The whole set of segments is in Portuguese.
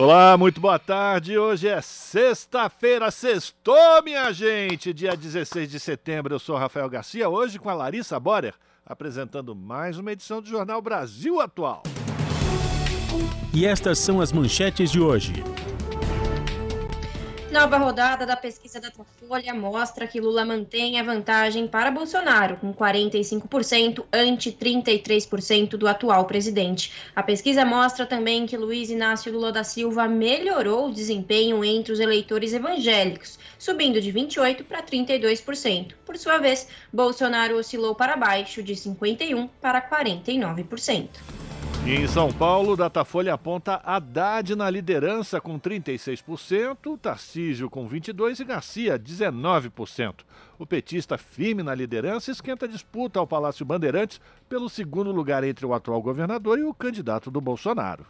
Olá, muito boa tarde. Hoje é sexta-feira, sextou, minha gente, dia 16 de setembro. Eu sou Rafael Garcia, hoje com a Larissa Borer, apresentando mais uma edição do Jornal Brasil Atual. E estas são as manchetes de hoje. Nova rodada da pesquisa da Folha mostra que Lula mantém a vantagem para Bolsonaro, com 45% ante 33% do atual presidente. A pesquisa mostra também que Luiz Inácio Lula da Silva melhorou o desempenho entre os eleitores evangélicos, subindo de 28% para 32%. Por sua vez, Bolsonaro oscilou para baixo, de 51% para 49%. Em São Paulo, Datafolha aponta Haddad na liderança com 36%, Tarcísio com 22% e Garcia 19%. O petista firme na liderança esquenta a disputa ao Palácio Bandeirantes pelo segundo lugar entre o atual governador e o candidato do Bolsonaro.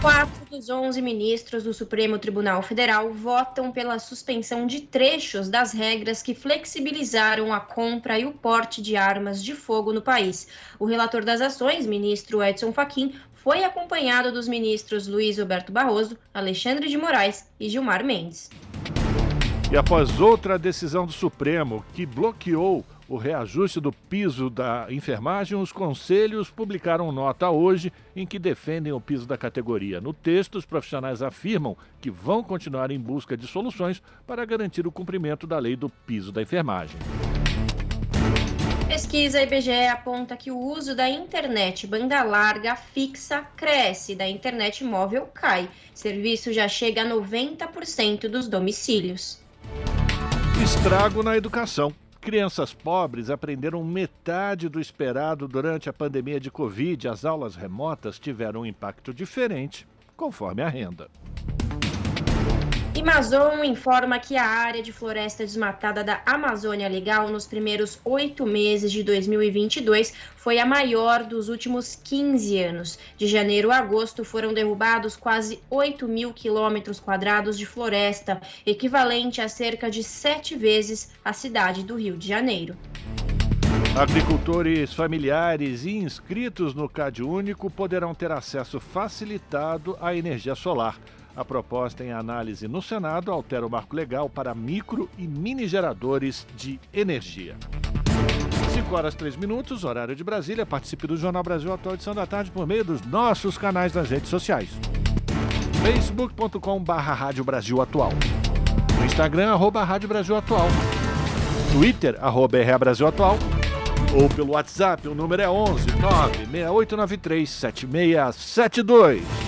Quatro dos 11 ministros do Supremo Tribunal Federal votam pela suspensão de trechos das regras que flexibilizaram a compra e o porte de armas de fogo no país. O relator das ações, ministro Edson Fachin, foi acompanhado dos ministros Luiz Roberto Barroso, Alexandre de Moraes e Gilmar Mendes. E após outra decisão do Supremo que bloqueou o reajuste do piso da enfermagem, os conselhos publicaram nota hoje em que defendem o piso da categoria. No texto, os profissionais afirmam que vão continuar em busca de soluções para garantir o cumprimento da lei do piso da enfermagem. Pesquisa IBGE aponta que o uso da internet banda larga fixa cresce, da internet móvel cai. Serviço já chega a 90% dos domicílios. Estrago na educação. Crianças pobres aprenderam metade do esperado durante a pandemia de Covid. As aulas remotas tiveram um impacto diferente conforme a renda. Amazon informa que a área de floresta desmatada da Amazônia Legal nos primeiros oito meses de 2022 foi a maior dos últimos 15 anos. De janeiro a agosto foram derrubados quase 8 mil quilômetros quadrados de floresta, equivalente a cerca de sete vezes a cidade do Rio de Janeiro. Agricultores familiares e inscritos no CAD Único poderão ter acesso facilitado à energia solar. A proposta em análise no Senado altera o marco legal para micro e mini geradores de energia. 5 horas 3 minutos, horário de Brasília. Participe do Jornal Brasil Atual edição da tarde por meio dos nossos canais nas redes sociais. facebook.com Rádio Brasil Atual. No Instagram, arroba Rádio Brasil Atual. Twitter, arroba RA Brasil Atual. Ou pelo WhatsApp, o número é 11 96893 7672.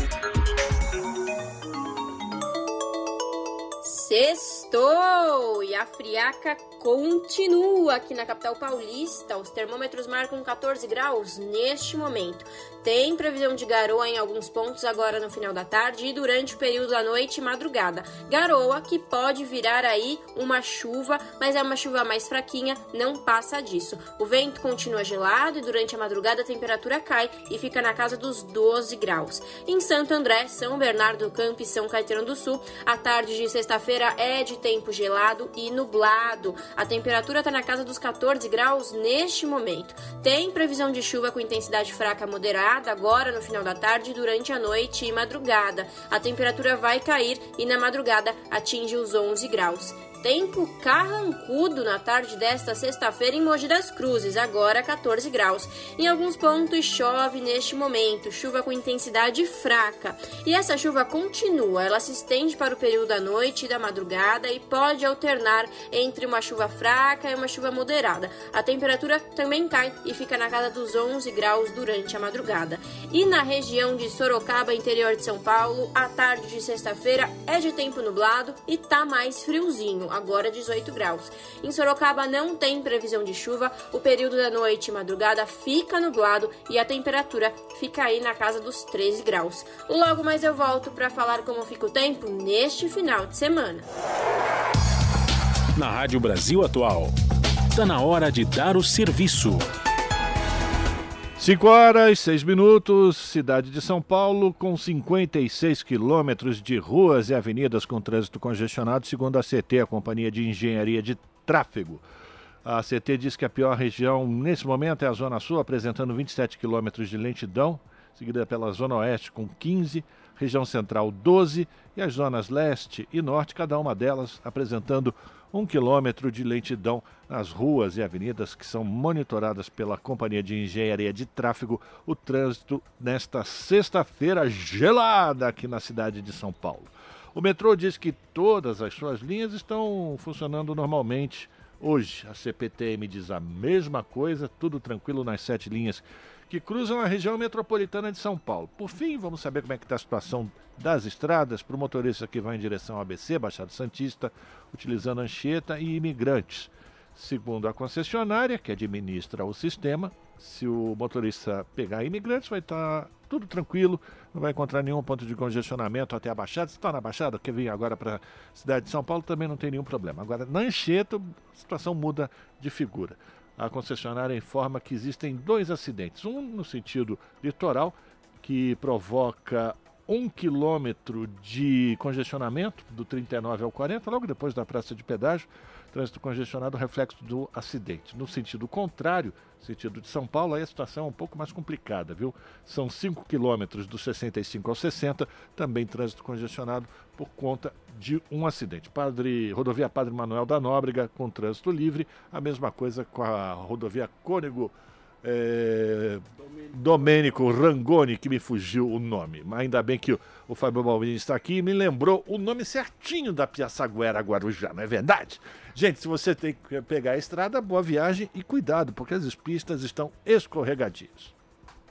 Sextou! E a friaca continua aqui na capital paulista. Os termômetros marcam 14 graus neste momento. Tem previsão de garoa em alguns pontos agora no final da tarde e durante o período da noite e madrugada. Garoa que pode virar aí uma chuva, mas é uma chuva mais fraquinha, não passa disso. O vento continua gelado e durante a madrugada a temperatura cai e fica na casa dos 12 graus. Em Santo André, São Bernardo do Campo e São Caetano do Sul, a tarde de sexta-feira é de tempo gelado e nublado. A temperatura está na casa dos 14 graus neste momento. Tem previsão de chuva com intensidade fraca moderada agora no final da tarde, durante a noite e madrugada. A temperatura vai cair e na madrugada atinge os 11 graus. Tempo carrancudo na tarde desta sexta-feira em Mogi das Cruzes, agora 14 graus. Em alguns pontos chove neste momento, chuva com intensidade fraca. E essa chuva continua, ela se estende para o período da noite e da madrugada e pode alternar entre uma chuva fraca e uma chuva moderada. A temperatura também cai e fica na casa dos 11 graus durante a madrugada. E na região de Sorocaba, interior de São Paulo, a tarde de sexta-feira é de tempo nublado e tá mais friozinho, agora 18 graus. Em Sorocaba não tem previsão de chuva, o período da noite e madrugada fica nublado e a temperatura fica aí na casa dos 13 graus. Logo mais eu volto para falar como fica o tempo neste final de semana. Na Rádio Brasil Atual, está na hora de dar o serviço. 5 horas, 6 minutos, cidade de São Paulo, com 56 quilômetros de ruas e avenidas com trânsito congestionado, segundo a CT, a Companhia de Engenharia de Tráfego. A CT diz que a pior região nesse momento é a Zona Sul, apresentando 27 quilômetros de lentidão, seguida pela Zona Oeste com 15, região Central 12 e as zonas Leste e Norte, cada uma delas apresentando um quilômetro de lentidão nas ruas e avenidas que são monitoradas pela Companhia de Engenharia de Tráfego. O trânsito nesta sexta-feira gelada aqui na cidade de São Paulo. O metrô diz que todas as suas linhas estão funcionando normalmente. Hoje, a CPTM diz a mesma coisa, tudo tranquilo nas sete linhas que cruzam a região metropolitana de São Paulo. Por fim, vamos saber como é que está a situação das estradas para o motorista que vai em direção ao ABC, Baixada Santista, utilizando Anchieta e imigrantes. Segundo a concessionária, que administra o sistema, se o motorista pegar imigrantes, vai estar tudo tranquilo, não vai encontrar nenhum ponto de congestionamento até a Baixada. Se está na Baixada, quer vir agora para a cidade de São Paulo, também não tem nenhum problema. Agora, na Anchieta, a situação muda de figura a concessionária informa que existem dois acidentes. Um no sentido litoral, que provoca um quilômetro de congestionamento do 39 ao 40, logo depois da praça de pedágio. Trânsito congestionado, reflexo do acidente. No sentido contrário, sentido de São Paulo, aí a situação é um pouco mais complicada, viu? São 5 quilômetros do 65 ao 60, também trânsito congestionado por conta de um acidente. Padre, rodovia Padre Manuel da Nóbrega com trânsito livre, a mesma coisa com a rodovia Cônego é, Domênico Rangoni, que me fugiu o nome. Mas ainda bem que o, o Fábio Balbini está aqui e me lembrou o nome certinho da Piaçaguera Guarujá, não é verdade? Gente, se você tem que pegar a estrada, boa viagem e cuidado, porque as pistas estão escorregadias.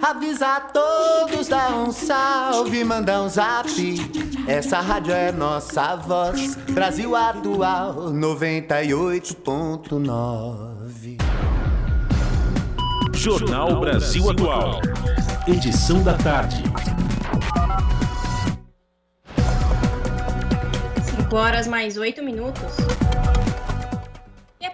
Avisa a todos, dá um salve, manda um zap. Essa rádio é nossa voz. Brasil Atual 98.9. Jornal Brasil Atual. Edição da tarde. 5 horas mais 8 minutos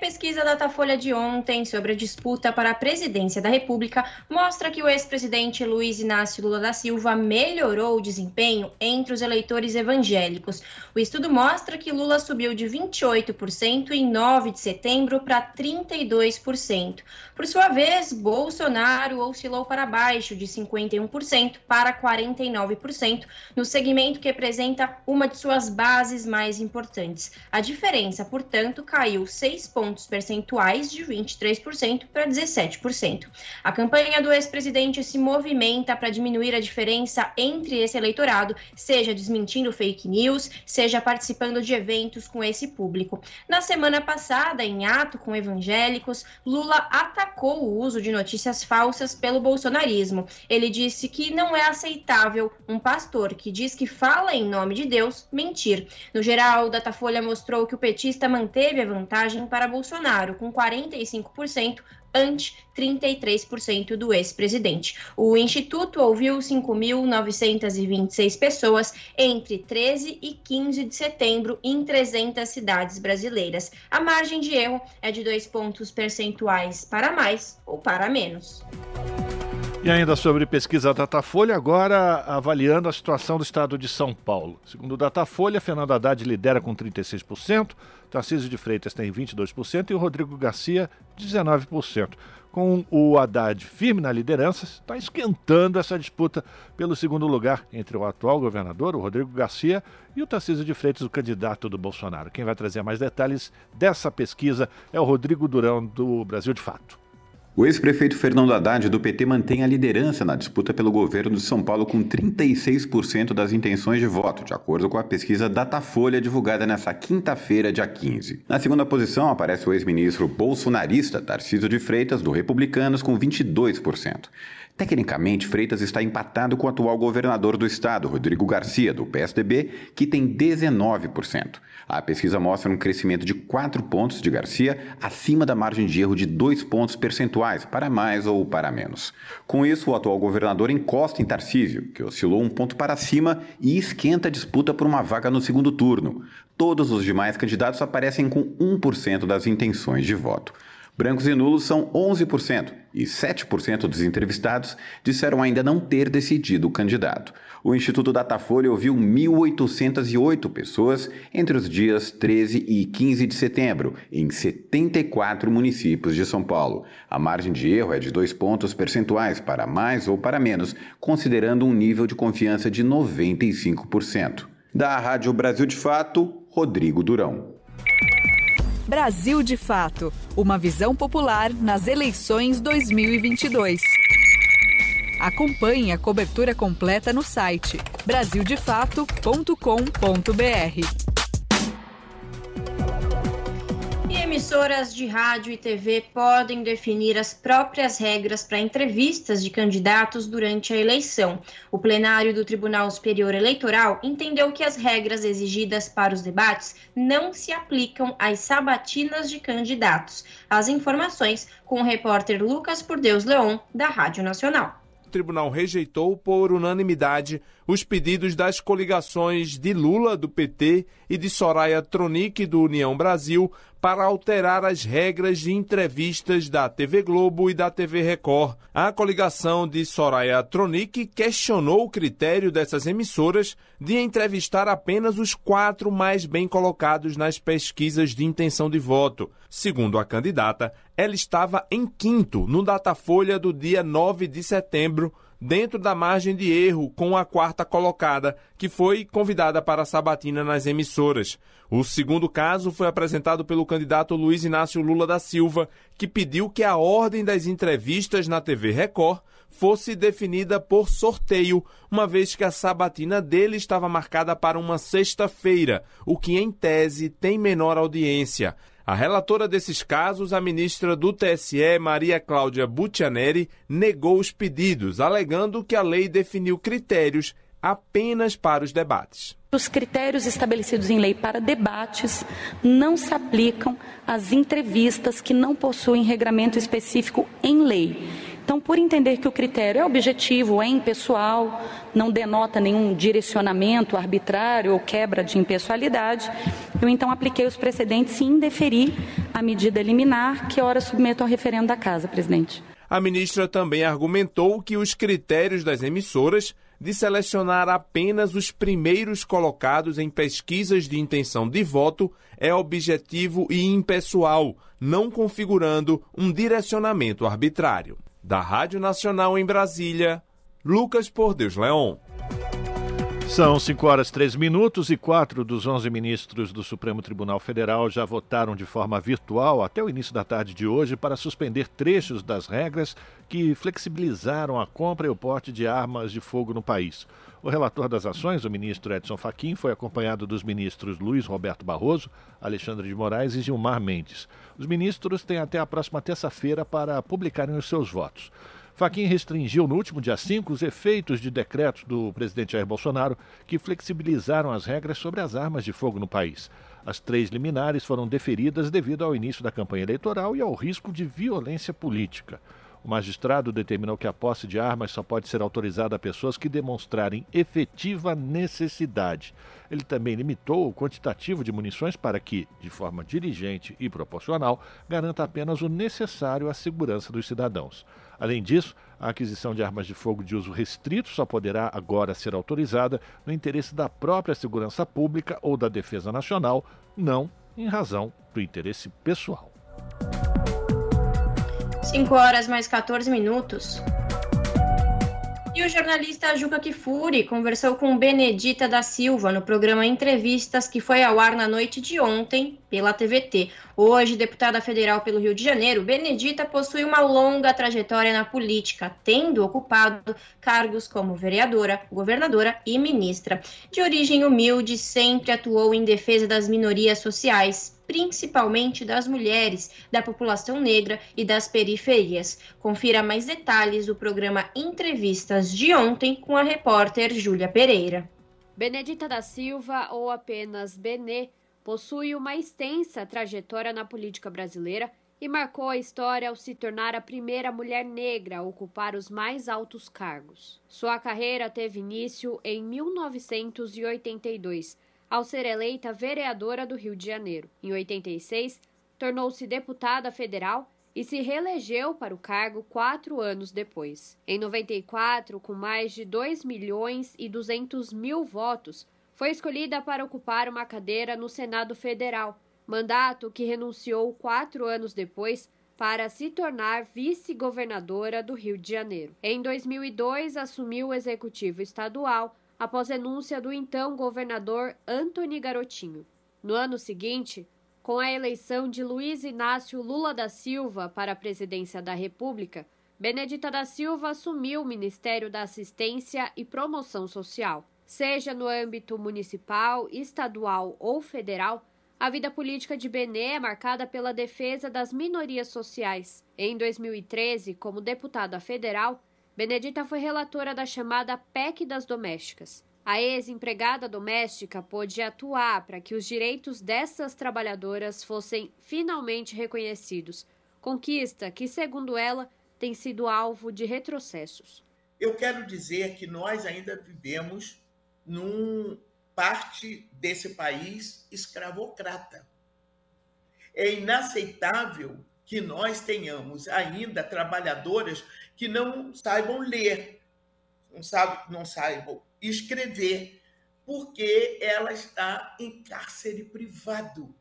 pesquisa Datafolha de ontem sobre a disputa para a presidência da República mostra que o ex-presidente Luiz Inácio Lula da Silva melhorou o desempenho entre os eleitores evangélicos. O estudo mostra que Lula subiu de 28% em 9 de setembro para 32%. Por sua vez, Bolsonaro oscilou para baixo de 51% para 49%, no segmento que representa uma de suas bases mais importantes. A diferença, portanto, caiu 6 pontos pontos percentuais de 23% para 17%. A campanha do ex-presidente se movimenta para diminuir a diferença entre esse eleitorado, seja desmentindo fake news, seja participando de eventos com esse público. Na semana passada, em ato com evangélicos, Lula atacou o uso de notícias falsas pelo bolsonarismo. Ele disse que não é aceitável um pastor que diz que fala em nome de Deus mentir. No geral, Datafolha mostrou que o petista manteve a vantagem para Bolsonaro Bolsonaro com 45% ante 33% do ex-presidente. O Instituto ouviu 5.926 pessoas entre 13 e 15 de setembro em 300 cidades brasileiras. A margem de erro é de dois pontos percentuais para mais ou para menos. E ainda sobre pesquisa Datafolha, agora avaliando a situação do estado de São Paulo. Segundo o Datafolha, Fernando Haddad lidera com 36%, Tarcísio de Freitas tem 22% e o Rodrigo Garcia 19%. Com o Haddad firme na liderança, está esquentando essa disputa pelo segundo lugar entre o atual governador, o Rodrigo Garcia, e o Tarcísio de Freitas, o candidato do Bolsonaro. Quem vai trazer mais detalhes dessa pesquisa é o Rodrigo Durão, do Brasil de Fato. O ex-prefeito Fernando Haddad, do PT, mantém a liderança na disputa pelo governo de São Paulo com 36% das intenções de voto, de acordo com a pesquisa Datafolha divulgada nesta quinta-feira, dia 15. Na segunda posição aparece o ex-ministro bolsonarista Tarcísio de Freitas, do Republicanos, com 22%. Tecnicamente, Freitas está empatado com o atual governador do estado, Rodrigo Garcia, do PSDB, que tem 19%. A pesquisa mostra um crescimento de 4 pontos de Garcia, acima da margem de erro de 2 pontos percentuais, para mais ou para menos. Com isso, o atual governador encosta em Tarcísio, que oscilou um ponto para cima e esquenta a disputa por uma vaga no segundo turno. Todos os demais candidatos aparecem com 1% das intenções de voto. Brancos e nulos são 11% e 7% dos entrevistados disseram ainda não ter decidido o candidato. O Instituto Datafolha ouviu 1.808 pessoas entre os dias 13 e 15 de setembro, em 74 municípios de São Paulo. A margem de erro é de dois pontos percentuais para mais ou para menos, considerando um nível de confiança de 95%. Da Rádio Brasil de Fato, Rodrigo Durão. Brasil de Fato Uma visão popular nas eleições 2022. Acompanhe a cobertura completa no site brasildefato.com.br. emissoras de rádio e TV podem definir as próprias regras para entrevistas de candidatos durante a eleição. O plenário do Tribunal Superior Eleitoral entendeu que as regras exigidas para os debates não se aplicam às sabatinas de candidatos. As informações com o repórter Lucas Por Deus Leon, da Rádio Nacional tribunal rejeitou por unanimidade os pedidos das coligações de Lula, do PT, e de Soraya Tronic, do União Brasil, para alterar as regras de entrevistas da TV Globo e da TV Record. A coligação de Soraya Tronic questionou o critério dessas emissoras de entrevistar apenas os quatro mais bem colocados nas pesquisas de intenção de voto. Segundo a candidata, ela estava em quinto no Datafolha do dia 9 de setembro, dentro da margem de erro com a quarta colocada, que foi convidada para a sabatina nas emissoras. O segundo caso foi apresentado pelo candidato Luiz Inácio Lula da Silva, que pediu que a ordem das entrevistas na TV Record fosse definida por sorteio, uma vez que a sabatina dele estava marcada para uma sexta-feira, o que em tese tem menor audiência. A relatora desses casos, a ministra do TSE, Maria Cláudia Butianeri, negou os pedidos, alegando que a lei definiu critérios apenas para os debates. Os critérios estabelecidos em lei para debates não se aplicam às entrevistas que não possuem regramento específico em lei. Então, por entender que o critério é objetivo, é impessoal, não denota nenhum direcionamento arbitrário ou quebra de impessoalidade, eu então apliquei os precedentes e indeferi a medida liminar que ora submeto ao referendo da Casa, presidente. A ministra também argumentou que os critérios das emissoras de selecionar apenas os primeiros colocados em pesquisas de intenção de voto é objetivo e impessoal, não configurando um direcionamento arbitrário. Da Rádio Nacional em Brasília, Lucas Por Deus Leon. São 5 horas 3 minutos e quatro dos 11 ministros do Supremo Tribunal Federal já votaram de forma virtual até o início da tarde de hoje para suspender trechos das regras que flexibilizaram a compra e o porte de armas de fogo no país. O relator das ações, o ministro Edson Fachin, foi acompanhado dos ministros Luiz Roberto Barroso, Alexandre de Moraes e Gilmar Mendes. Os ministros têm até a próxima terça-feira para publicarem os seus votos. Faquim restringiu no último dia 5 os efeitos de decretos do presidente Jair Bolsonaro que flexibilizaram as regras sobre as armas de fogo no país. As três liminares foram deferidas devido ao início da campanha eleitoral e ao risco de violência política. O magistrado determinou que a posse de armas só pode ser autorizada a pessoas que demonstrarem efetiva necessidade. Ele também limitou o quantitativo de munições para que, de forma dirigente e proporcional, garanta apenas o necessário à segurança dos cidadãos. Além disso, a aquisição de armas de fogo de uso restrito só poderá agora ser autorizada no interesse da própria segurança pública ou da defesa nacional, não em razão do interesse pessoal. 5 horas mais 14 minutos. E o jornalista Juca Kifuri conversou com Benedita da Silva no programa Entrevistas que foi ao ar na noite de ontem pela TVT. Hoje, deputada federal pelo Rio de Janeiro, Benedita possui uma longa trajetória na política, tendo ocupado cargos como vereadora, governadora e ministra. De origem humilde, sempre atuou em defesa das minorias sociais, principalmente das mulheres, da população negra e das periferias. Confira mais detalhes do programa Entrevistas de ontem com a repórter Júlia Pereira. Benedita da Silva, ou apenas Benê, possui uma extensa trajetória na política brasileira e marcou a história ao se tornar a primeira mulher negra a ocupar os mais altos cargos. Sua carreira teve início em 1982 ao ser eleita vereadora do Rio de Janeiro. Em 86, tornou-se deputada federal e se reelegeu para o cargo quatro anos depois. Em 94, com mais de 2 milhões e 200 mil votos, foi escolhida para ocupar uma cadeira no Senado Federal, mandato que renunciou quatro anos depois para se tornar vice-governadora do Rio de Janeiro. Em 2002, assumiu o executivo estadual após renúncia do então governador Antony Garotinho. No ano seguinte, com a eleição de Luiz Inácio Lula da Silva para a presidência da República, Benedita da Silva assumiu o Ministério da Assistência e Promoção Social. Seja no âmbito municipal, estadual ou federal, a vida política de Bené é marcada pela defesa das minorias sociais. Em 2013, como deputada federal, Benedita foi relatora da chamada PEC das Domésticas. A ex-empregada doméstica pôde atuar para que os direitos dessas trabalhadoras fossem finalmente reconhecidos, conquista que, segundo ela, tem sido alvo de retrocessos. Eu quero dizer que nós ainda vivemos num parte desse país escravocrata. É inaceitável que nós tenhamos ainda trabalhadoras que não saibam ler, não, sabe, não saibam escrever, porque ela está em cárcere privado.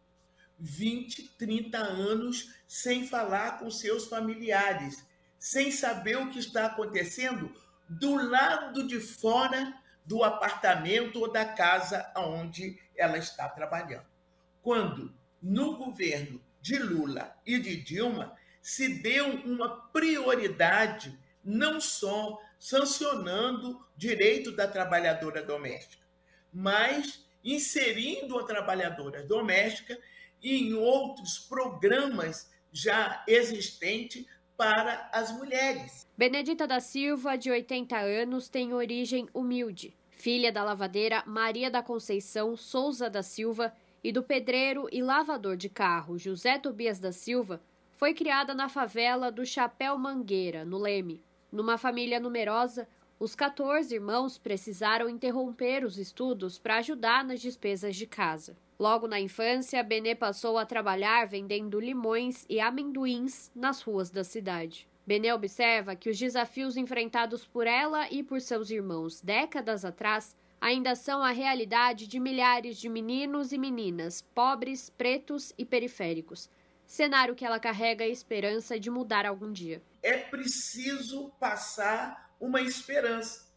20, 30 anos sem falar com seus familiares, sem saber o que está acontecendo do lado de fora do apartamento ou da casa onde ela está trabalhando. Quando no governo de Lula e de Dilma se deu uma prioridade não só sancionando direito da trabalhadora doméstica, mas inserindo a trabalhadora doméstica em outros programas já existentes para as mulheres. Benedita da Silva, de 80 anos, tem origem humilde. Filha da lavadeira Maria da Conceição Souza da Silva e do pedreiro e lavador de carro José Tobias da Silva, foi criada na favela do Chapéu Mangueira, no Leme. Numa família numerosa, os 14 irmãos precisaram interromper os estudos para ajudar nas despesas de casa. Logo na infância, Benê passou a trabalhar vendendo limões e amendoins nas ruas da cidade. Benê observa que os desafios enfrentados por ela e por seus irmãos décadas atrás ainda são a realidade de milhares de meninos e meninas pobres, pretos e periféricos. Cenário que ela carrega a esperança de mudar algum dia. É preciso passar uma esperança.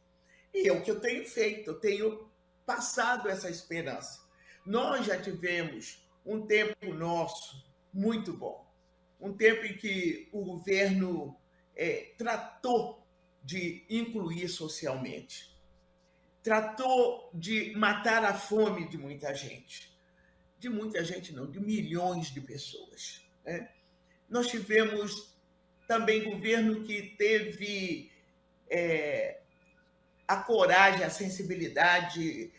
E é o que eu tenho feito, eu tenho passado essa esperança. Nós já tivemos um tempo nosso muito bom. Um tempo em que o governo é, tratou de incluir socialmente tratou de matar a fome de muita gente. De muita gente, não, de milhões de pessoas. Né? Nós tivemos também governo que teve é, a coragem, a sensibilidade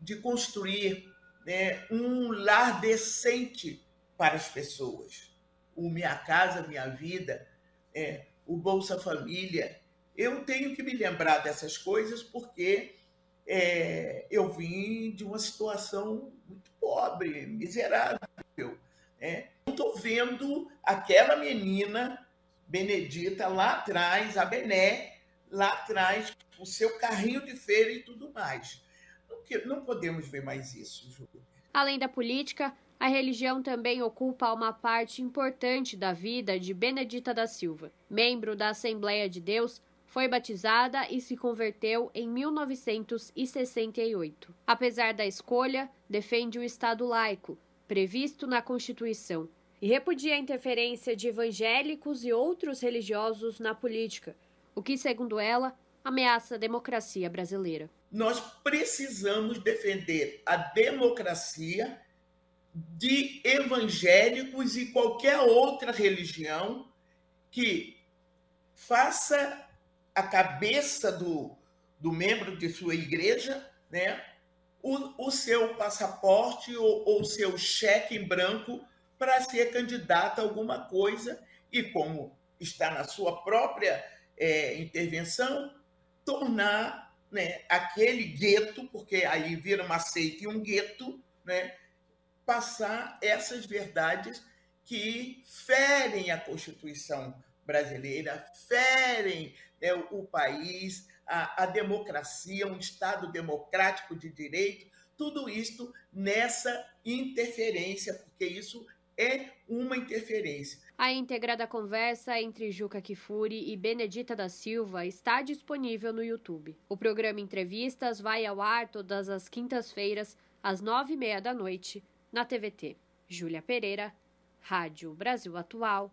de construir né, um lar decente para as pessoas. O Minha Casa Minha Vida, é, o Bolsa Família. Eu tenho que me lembrar dessas coisas porque é, eu vim de uma situação muito pobre, miserável. Né? Estou vendo aquela menina Benedita lá atrás, a Bené, lá atrás, o seu carrinho de feira e tudo mais. Não, podemos ver mais isso. Além da política, a religião também ocupa uma parte importante da vida de Benedita da Silva. Membro da Assembleia de Deus, foi batizada e se converteu em 1968. Apesar da escolha, defende o Estado laico, previsto na Constituição, e repudia a interferência de evangélicos e outros religiosos na política, o que, segundo ela, ameaça a democracia brasileira. Nós precisamos defender a democracia de evangélicos e qualquer outra religião que faça a cabeça do, do membro de sua igreja, né, o, o seu passaporte ou o seu cheque em branco para ser candidato a alguma coisa e, como está na sua própria é, intervenção, tornar né, aquele gueto, porque aí vira uma seita e um gueto, né, passar essas verdades que ferem a Constituição brasileira, ferem né, o país, a, a democracia, um Estado democrático de direito, tudo isto nessa interferência, porque isso é uma interferência. A íntegra da conversa entre Juca Kifuri e Benedita da Silva está disponível no YouTube. O programa Entrevistas vai ao ar todas as quintas-feiras, às nove e meia da noite, na TVT. Júlia Pereira, Rádio Brasil Atual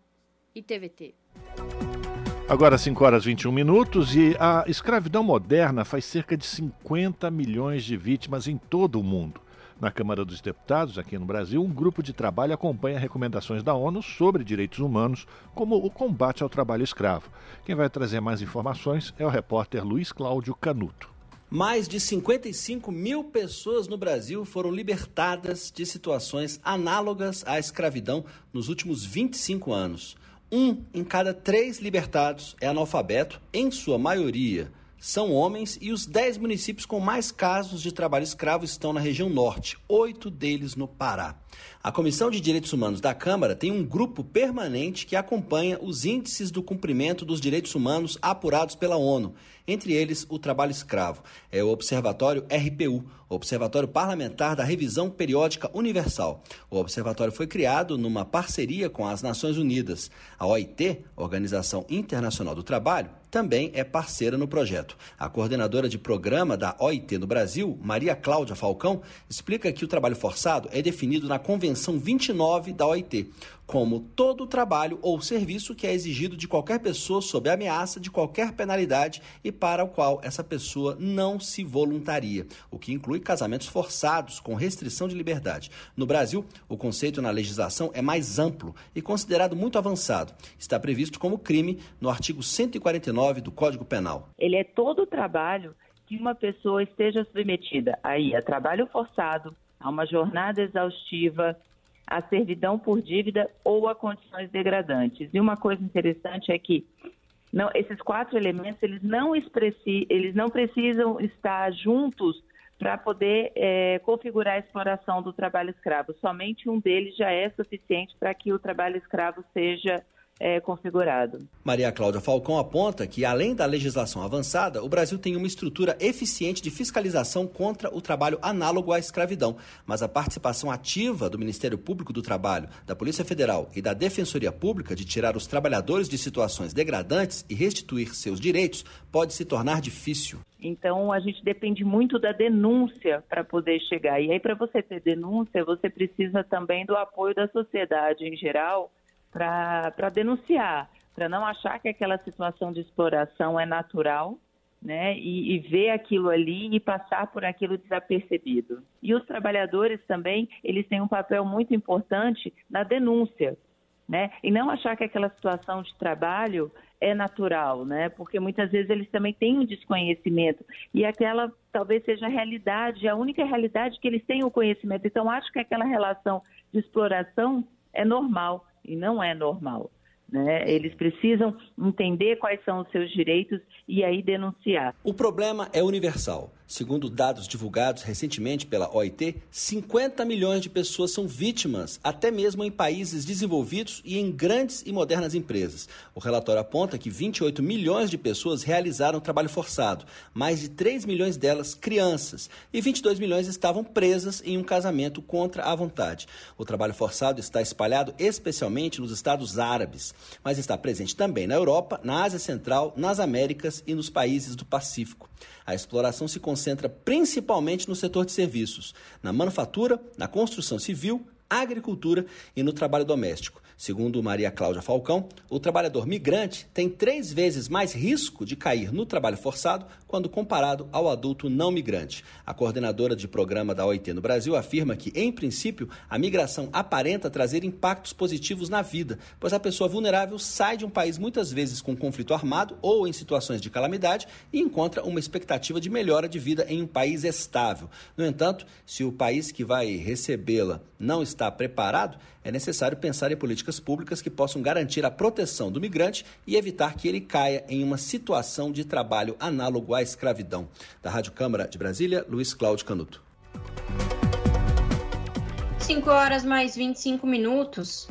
e TVT. Agora 5 horas 21 minutos e a escravidão moderna faz cerca de 50 milhões de vítimas em todo o mundo. Na Câmara dos Deputados, aqui no Brasil, um grupo de trabalho acompanha recomendações da ONU sobre direitos humanos, como o combate ao trabalho escravo. Quem vai trazer mais informações é o repórter Luiz Cláudio Canuto. Mais de 55 mil pessoas no Brasil foram libertadas de situações análogas à escravidão nos últimos 25 anos. Um em cada três libertados é analfabeto, em sua maioria são homens e os 10 municípios com mais casos de trabalho escravo estão na região norte, oito deles no Pará. A Comissão de Direitos Humanos da Câmara tem um grupo permanente que acompanha os índices do cumprimento dos direitos humanos apurados pela ONU, entre eles o trabalho escravo. É o Observatório RPU, Observatório Parlamentar da Revisão Periódica Universal. O observatório foi criado numa parceria com as Nações Unidas. A OIT, Organização Internacional do Trabalho, também é parceira no projeto. A coordenadora de programa da OIT no Brasil, Maria Cláudia Falcão, explica que o trabalho forçado é definido na Convenção 29 da OIT, como todo trabalho ou serviço que é exigido de qualquer pessoa sob ameaça de qualquer penalidade e para o qual essa pessoa não se voluntaria, o que inclui casamentos forçados com restrição de liberdade. No Brasil, o conceito na legislação é mais amplo e considerado muito avançado. Está previsto como crime no artigo 149 do Código Penal. Ele é todo o trabalho que uma pessoa esteja submetida aí a trabalho forçado, a uma jornada exaustiva, a servidão por dívida ou a condições degradantes. E uma coisa interessante é que não, esses quatro elementos eles não, expressi, eles não precisam estar juntos para poder é, configurar a exploração do trabalho escravo. Somente um deles já é suficiente para que o trabalho escravo seja é, configurado. Maria Cláudia Falcão aponta que, além da legislação avançada, o Brasil tem uma estrutura eficiente de fiscalização contra o trabalho análogo à escravidão, mas a participação ativa do Ministério Público do Trabalho, da Polícia Federal e da Defensoria Pública de tirar os trabalhadores de situações degradantes e restituir seus direitos pode se tornar difícil. Então, a gente depende muito da denúncia para poder chegar. E aí, para você ter denúncia, você precisa também do apoio da sociedade em geral para denunciar, para não achar que aquela situação de exploração é natural, né, e, e, ver aquilo ali e passar por aquilo desapercebido. E os trabalhadores também, eles têm um papel muito importante na denúncia, né? E não achar que aquela situação de trabalho é natural, né? Porque muitas vezes eles também têm um desconhecimento e aquela talvez seja a realidade, a única realidade que eles têm o conhecimento. Então acho que aquela relação de exploração é normal e não é normal. Né? Eles precisam entender quais são os seus direitos e aí denunciar. O problema é universal. Segundo dados divulgados recentemente pela OIT, 50 milhões de pessoas são vítimas, até mesmo em países desenvolvidos e em grandes e modernas empresas. O relatório aponta que 28 milhões de pessoas realizaram trabalho forçado, mais de 3 milhões delas crianças, e 22 milhões estavam presas em um casamento contra a vontade. O trabalho forçado está espalhado especialmente nos Estados Árabes, mas está presente também na Europa, na Ásia Central, nas Américas e nos países do Pacífico. A exploração se concentra principalmente no setor de serviços, na manufatura, na construção civil, agricultura e no trabalho doméstico. Segundo Maria Cláudia Falcão, o trabalhador migrante tem três vezes mais risco de cair no trabalho forçado quando comparado ao adulto não migrante. A coordenadora de programa da OIT no Brasil afirma que, em princípio, a migração aparenta trazer impactos positivos na vida, pois a pessoa vulnerável sai de um país muitas vezes com conflito armado ou em situações de calamidade e encontra uma expectativa de melhora de vida em um país estável. No entanto, se o país que vai recebê-la não está preparado, é necessário pensar em políticas públicas que possam garantir a proteção do migrante e evitar que ele caia em uma situação de trabalho análogo à escravidão. Da Rádio Câmara de Brasília, Luiz Cláudio Canuto. 5 horas mais 25 minutos.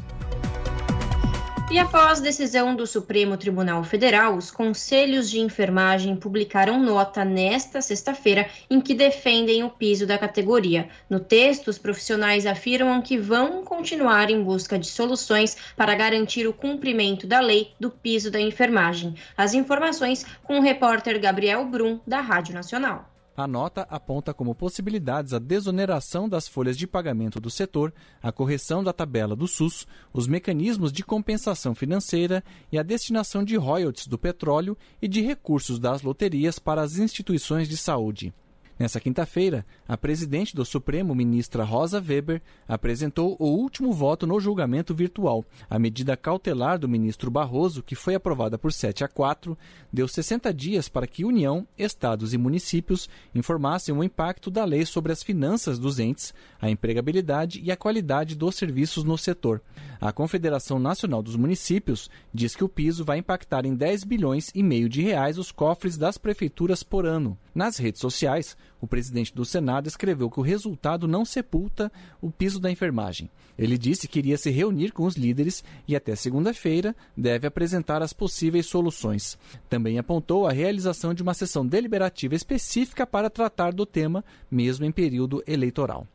E após decisão do Supremo Tribunal Federal, os conselhos de enfermagem publicaram nota nesta sexta-feira em que defendem o piso da categoria. No texto, os profissionais afirmam que vão continuar em busca de soluções para garantir o cumprimento da lei do piso da enfermagem. As informações com o repórter Gabriel Brum, da Rádio Nacional. A nota aponta como possibilidades a desoneração das folhas de pagamento do setor, a correção da tabela do SUS, os mecanismos de compensação financeira e a destinação de royalties do petróleo e de recursos das loterias para as instituições de saúde. Nessa quinta-feira, a presidente do Supremo, ministra Rosa Weber, apresentou o último voto no julgamento virtual. A medida cautelar do ministro Barroso, que foi aprovada por 7 a 4, deu 60 dias para que União, estados e municípios informassem o impacto da lei sobre as finanças dos entes, a empregabilidade e a qualidade dos serviços no setor. A Confederação Nacional dos Municípios diz que o piso vai impactar em 10 bilhões e meio de reais os cofres das prefeituras por ano. Nas redes sociais, o presidente do Senado escreveu que o resultado não sepulta o piso da enfermagem. Ele disse que iria se reunir com os líderes e até segunda-feira deve apresentar as possíveis soluções. Também apontou a realização de uma sessão deliberativa específica para tratar do tema, mesmo em período eleitoral.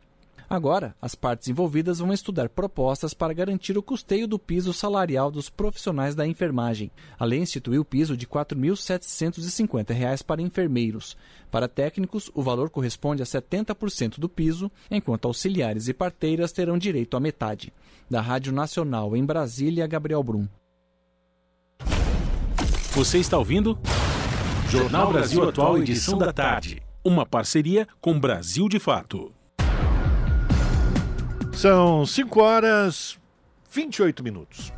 Agora, as partes envolvidas vão estudar propostas para garantir o custeio do piso salarial dos profissionais da enfermagem. A lei instituiu o piso de R$ 4.750 para enfermeiros. Para técnicos, o valor corresponde a 70% do piso, enquanto auxiliares e parteiras terão direito à metade. Da Rádio Nacional em Brasília, Gabriel Brum. Você está ouvindo? Jornal Brasil Atual, edição da tarde. Uma parceria com Brasil de Fato. São 5 horas 28 minutos.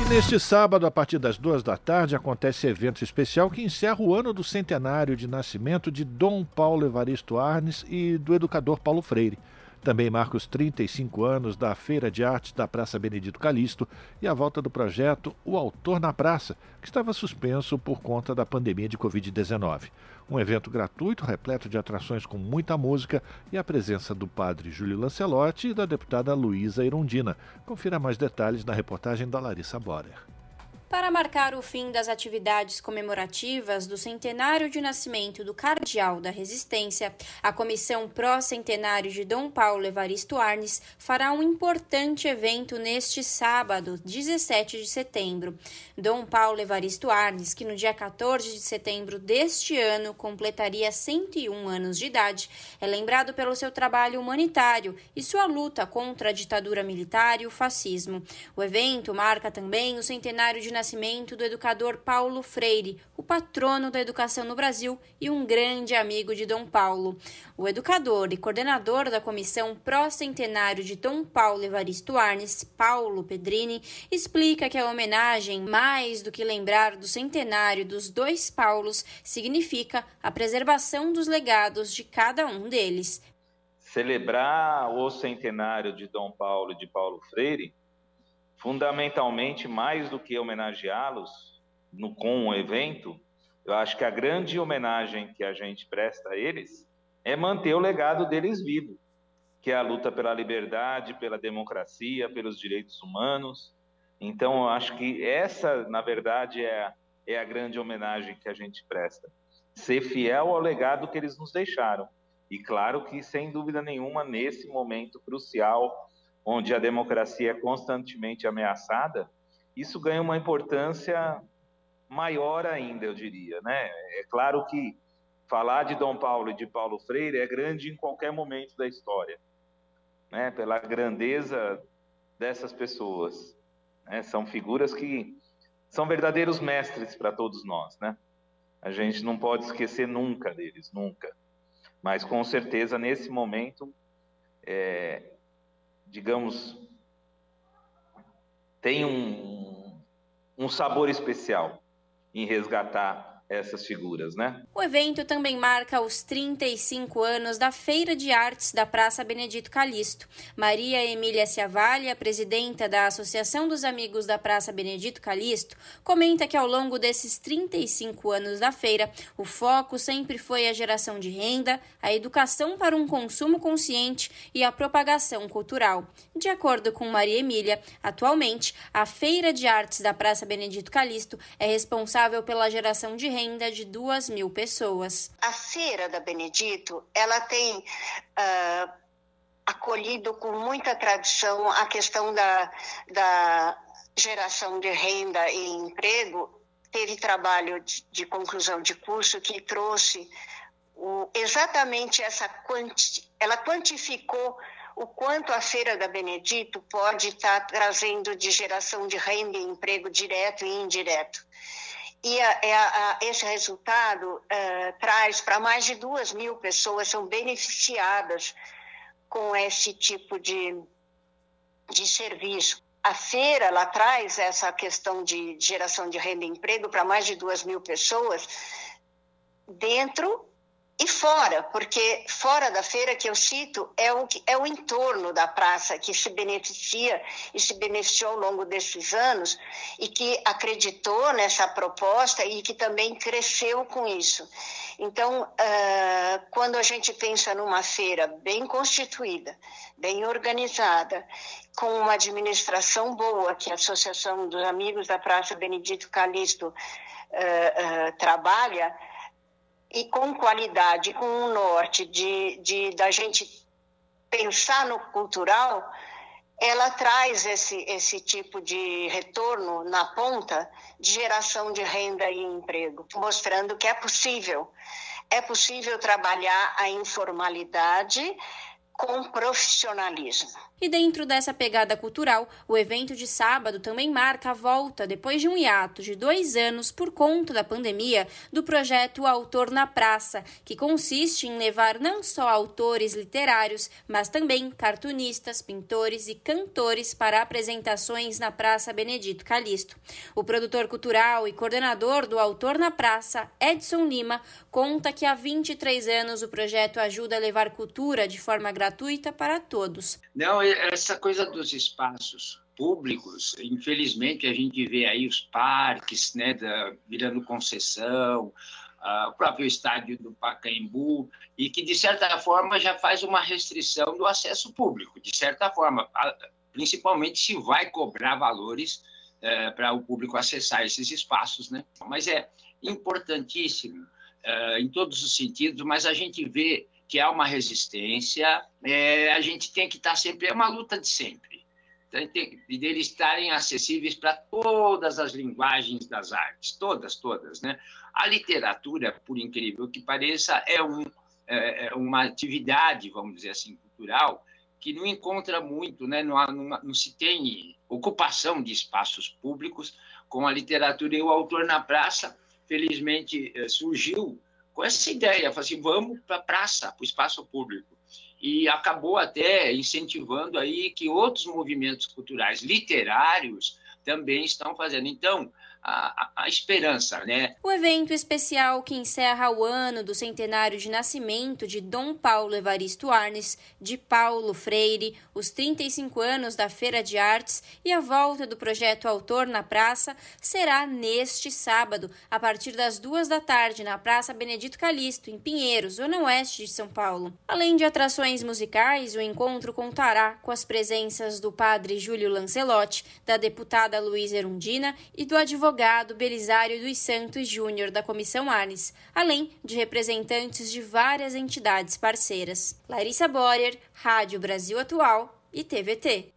E neste sábado, a partir das duas da tarde, acontece evento especial que encerra o ano do centenário de nascimento de Dom Paulo Evaristo Arnes e do educador Paulo Freire. Também marca os 35 anos da Feira de Artes da Praça Benedito Calixto e a volta do projeto O Autor na Praça, que estava suspenso por conta da pandemia de Covid-19. Um evento gratuito, repleto de atrações com muita música e a presença do padre Júlio Lancelotti e da deputada Luísa Irondina. Confira mais detalhes na reportagem da Larissa Borer. Para marcar o fim das atividades comemorativas do centenário de nascimento do Cardeal da Resistência, a Comissão Pró-Centenário de Dom Paulo Evaristo Arnes fará um importante evento neste sábado, 17 de setembro. Dom Paulo Evaristo Arnes, que no dia 14 de setembro deste ano completaria 101 anos de idade, é lembrado pelo seu trabalho humanitário e sua luta contra a ditadura militar e o fascismo. O evento marca também o centenário de nascimento nascimento do educador Paulo Freire, o patrono da educação no Brasil e um grande amigo de Dom Paulo. O educador e coordenador da Comissão Pró-Centenário de Dom Paulo Evaristo Arnes, Paulo Pedrini, explica que a homenagem, mais do que lembrar do centenário dos dois Paulos, significa a preservação dos legados de cada um deles. Celebrar o centenário de Dom Paulo e de Paulo Freire fundamentalmente, mais do que homenageá-los com o evento, eu acho que a grande homenagem que a gente presta a eles é manter o legado deles vivo, que é a luta pela liberdade, pela democracia, pelos direitos humanos. Então, eu acho que essa, na verdade, é a, é a grande homenagem que a gente presta. Ser fiel ao legado que eles nos deixaram. E claro que, sem dúvida nenhuma, nesse momento crucial onde a democracia é constantemente ameaçada, isso ganha uma importância maior ainda, eu diria. Né? É claro que falar de Dom Paulo e de Paulo Freire é grande em qualquer momento da história, né? pela grandeza dessas pessoas. Né? São figuras que são verdadeiros mestres para todos nós. Né? A gente não pode esquecer nunca deles, nunca. Mas com certeza, nesse momento, é, digamos, tem um, um sabor especial em resgatar essas figuras, né? O evento também marca os 35 anos da Feira de Artes da Praça Benedito Calixto. Maria Emília Ciavalli, a presidenta da Associação dos Amigos da Praça Benedito Calixto, comenta que ao longo desses 35 anos da feira, o foco sempre foi a geração de renda, a educação para um consumo consciente e a propagação cultural. De acordo com Maria Emília, atualmente, a Feira de Artes da Praça Benedito Calixto é responsável pela geração de renda de duas mil pessoas. A feira da Benedito, ela tem uh, acolhido com muita tradição a questão da, da geração de renda e emprego. Teve trabalho de, de conclusão de curso que trouxe o, exatamente essa quanti, ela quantificou o quanto a Feira da Benedito pode estar trazendo de geração de renda e emprego direto e indireto. E a, é a, esse resultado uh, traz para mais de duas mil pessoas são beneficiadas com esse tipo de, de serviço. A feira ela traz essa questão de geração de renda e emprego para mais de duas mil pessoas dentro e fora, porque fora da feira que eu cito é o, é o entorno da praça que se beneficia e se beneficiou ao longo desses anos e que acreditou nessa proposta e que também cresceu com isso. Então, uh, quando a gente pensa numa feira bem constituída, bem organizada, com uma administração boa, que a Associação dos Amigos da Praça Benedito Calixto uh, uh, trabalha, e com qualidade, com um norte de, de da gente pensar no cultural, ela traz esse, esse tipo de retorno na ponta de geração de renda e emprego, mostrando que é possível. É possível trabalhar a informalidade com profissionalismo. E dentro dessa pegada cultural, o evento de sábado também marca a volta, depois de um hiato de dois anos por conta da pandemia, do projeto Autor na Praça, que consiste em levar não só autores literários, mas também cartunistas, pintores e cantores para apresentações na Praça Benedito Calixto. O produtor cultural e coordenador do Autor na Praça, Edson Lima, conta que há 23 anos o projeto ajuda a levar cultura de forma gratuita para todos. Não, essa coisa dos espaços públicos, infelizmente a gente vê aí os parques, né, da, virando concessão, uh, o próprio estádio do Pacaembu, e que de certa forma já faz uma restrição do acesso público, de certa forma, principalmente se vai cobrar valores uh, para o público acessar esses espaços, né? Mas é importantíssimo uh, em todos os sentidos, mas a gente vê que há uma resistência, é, a gente tem que estar sempre, é uma luta de sempre, então, tem, de eles estarem acessíveis para todas as linguagens das artes, todas, todas, né? A literatura, por incrível que pareça, é, um, é, é uma atividade, vamos dizer assim, cultural, que não encontra muito, né? não, não, não se tem ocupação de espaços públicos com a literatura e o autor na praça, felizmente eh, surgiu com essa ideia, assim, vamos para a praça, para o espaço público. E acabou até incentivando aí que outros movimentos culturais literários também estão fazendo. Então, a, a, esperança, né? O evento especial que encerra o ano do centenário de nascimento de Dom Paulo Evaristo Arnes, de Paulo Freire, os 35 anos da Feira de Artes e a volta do projeto Autor na Praça será neste sábado, a partir das duas da tarde, na Praça Benedito Calixto, em Pinheiros, zona oeste de São Paulo. Além de atrações musicais, o encontro contará com as presenças do padre Júlio Lancelotti, da deputada Luísa Erundina e do advogado advogado Belisário dos Santos Júnior da Comissão Arnes, além de representantes de várias entidades parceiras. Larissa Borer, Rádio Brasil Atual e TVT.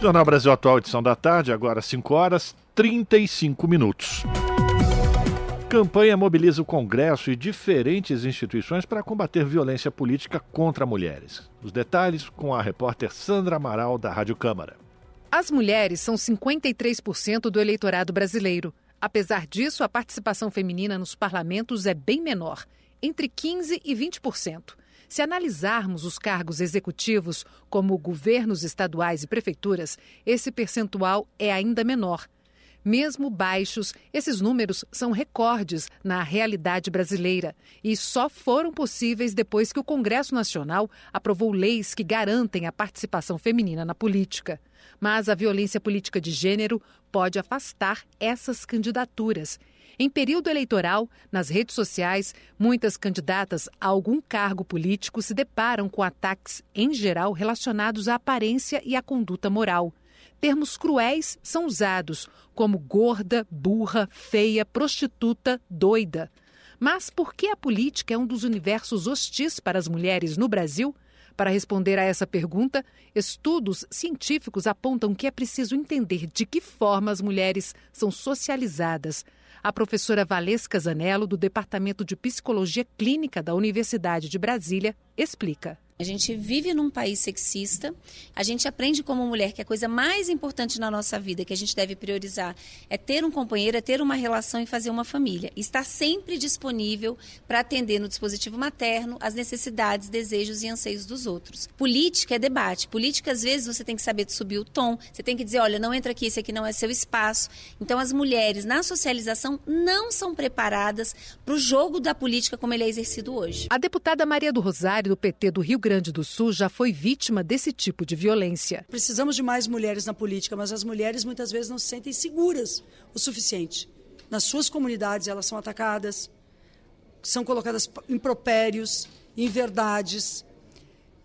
Jornal Brasil Atual, edição da tarde, agora 5 horas 35 minutos. Campanha mobiliza o Congresso e diferentes instituições para combater violência política contra mulheres. Os detalhes com a repórter Sandra Amaral, da Rádio Câmara. As mulheres são 53% do eleitorado brasileiro. Apesar disso, a participação feminina nos parlamentos é bem menor, entre 15% e 20%. Se analisarmos os cargos executivos, como governos estaduais e prefeituras, esse percentual é ainda menor. Mesmo baixos, esses números são recordes na realidade brasileira e só foram possíveis depois que o Congresso Nacional aprovou leis que garantem a participação feminina na política. Mas a violência política de gênero pode afastar essas candidaturas. Em período eleitoral, nas redes sociais, muitas candidatas a algum cargo político se deparam com ataques, em geral, relacionados à aparência e à conduta moral. Termos cruéis são usados, como gorda, burra, feia, prostituta, doida. Mas por que a política é um dos universos hostis para as mulheres no Brasil? Para responder a essa pergunta, estudos científicos apontam que é preciso entender de que forma as mulheres são socializadas. A professora Valesca Zanello, do Departamento de Psicologia Clínica da Universidade de Brasília, explica. A gente vive num país sexista. A gente aprende como mulher que a coisa mais importante na nossa vida que a gente deve priorizar é ter um companheiro, é ter uma relação e fazer uma família. Estar sempre disponível para atender no dispositivo materno as necessidades, desejos e anseios dos outros. Política é debate. Política, às vezes, você tem que saber subir o tom. Você tem que dizer, olha, não entra aqui, esse aqui não é seu espaço. Então, as mulheres na socialização não são preparadas para o jogo da política como ele é exercido hoje. A deputada Maria do Rosário, do PT do Rio Grande Grande do Sul já foi vítima desse tipo de violência. Precisamos de mais mulheres na política, mas as mulheres muitas vezes não se sentem seguras o suficiente. Nas suas comunidades elas são atacadas, são colocadas impropérios, inverdades,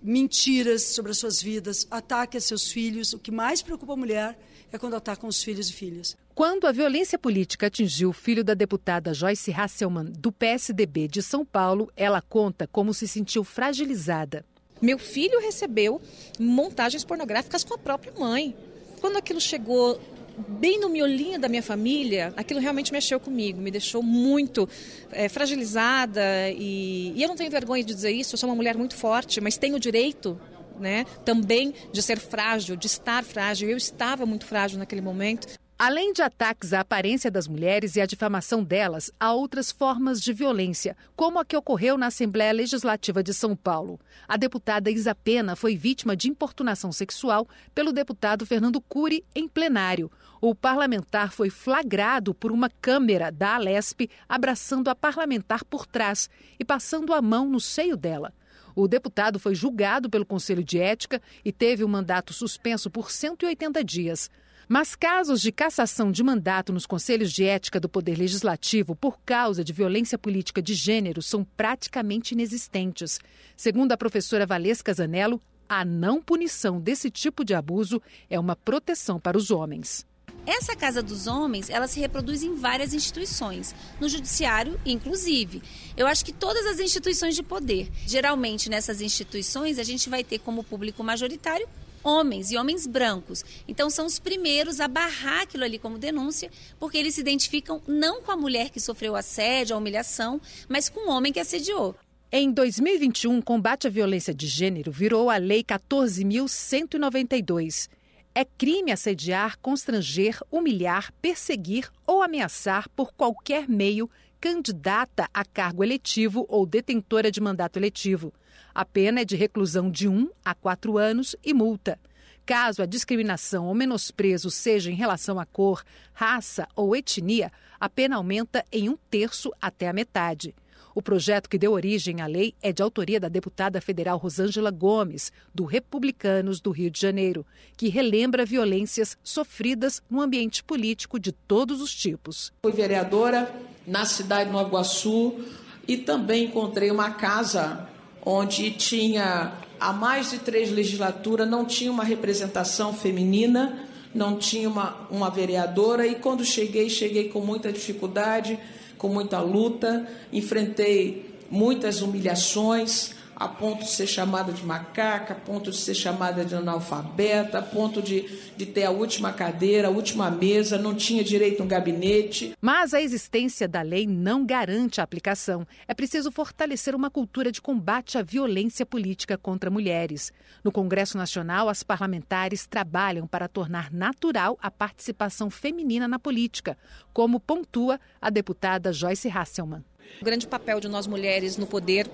mentiras sobre as suas vidas, ataque a seus filhos. O que mais preocupa a mulher é quando atacam os filhos e filhas. Quando a violência política atingiu o filho da deputada Joyce Hasselman, do PSDB de São Paulo, ela conta como se sentiu fragilizada. Meu filho recebeu montagens pornográficas com a própria mãe. Quando aquilo chegou bem no miolinho da minha família, aquilo realmente mexeu comigo, me deixou muito é, fragilizada e, e eu não tenho vergonha de dizer isso, eu sou uma mulher muito forte, mas tenho o direito né, também de ser frágil, de estar frágil. Eu estava muito frágil naquele momento. Além de ataques à aparência das mulheres e à difamação delas, há outras formas de violência, como a que ocorreu na Assembleia Legislativa de São Paulo. A deputada Isa Pena foi vítima de importunação sexual pelo deputado Fernando Cury em plenário. O parlamentar foi flagrado por uma câmera da Alesp abraçando a parlamentar por trás e passando a mão no seio dela. O deputado foi julgado pelo Conselho de Ética e teve o mandato suspenso por 180 dias. Mas casos de cassação de mandato nos conselhos de ética do Poder Legislativo por causa de violência política de gênero são praticamente inexistentes. Segundo a professora Valesca Zanello, a não punição desse tipo de abuso é uma proteção para os homens. Essa Casa dos Homens, ela se reproduz em várias instituições, no judiciário, inclusive. Eu acho que todas as instituições de poder. Geralmente, nessas instituições, a gente vai ter como público majoritário homens e homens brancos. Então são os primeiros a barrar aquilo ali como denúncia, porque eles se identificam não com a mulher que sofreu assédio, a humilhação, mas com o homem que assediou. Em 2021, o combate à violência de gênero virou a Lei 14.192. É crime assediar, constranger, humilhar, perseguir ou ameaçar por qualquer meio candidata a cargo eletivo ou detentora de mandato eletivo. A pena é de reclusão de 1 a 4 anos e multa. Caso a discriminação ou menosprezo seja em relação à cor, raça ou etnia, a pena aumenta em um terço até a metade. O projeto que deu origem à lei é de autoria da deputada federal Rosângela Gomes, do Republicanos do Rio de Janeiro, que relembra violências sofridas no ambiente político de todos os tipos. Fui vereadora na cidade de Nova Iguaçu e também encontrei uma casa onde tinha há mais de três legislaturas não tinha uma representação feminina, não tinha uma, uma vereadora e quando cheguei, cheguei com muita dificuldade com muita luta, enfrentei muitas humilhações, a ponto de ser chamada de macaca, a ponto de ser chamada de analfabeta, a ponto de, de ter a última cadeira, a última mesa, não tinha direito a um gabinete. Mas a existência da lei não garante a aplicação. É preciso fortalecer uma cultura de combate à violência política contra mulheres. No Congresso Nacional, as parlamentares trabalham para tornar natural a participação feminina na política, como pontua a deputada Joyce Hasselmann. O grande papel de nós mulheres no poder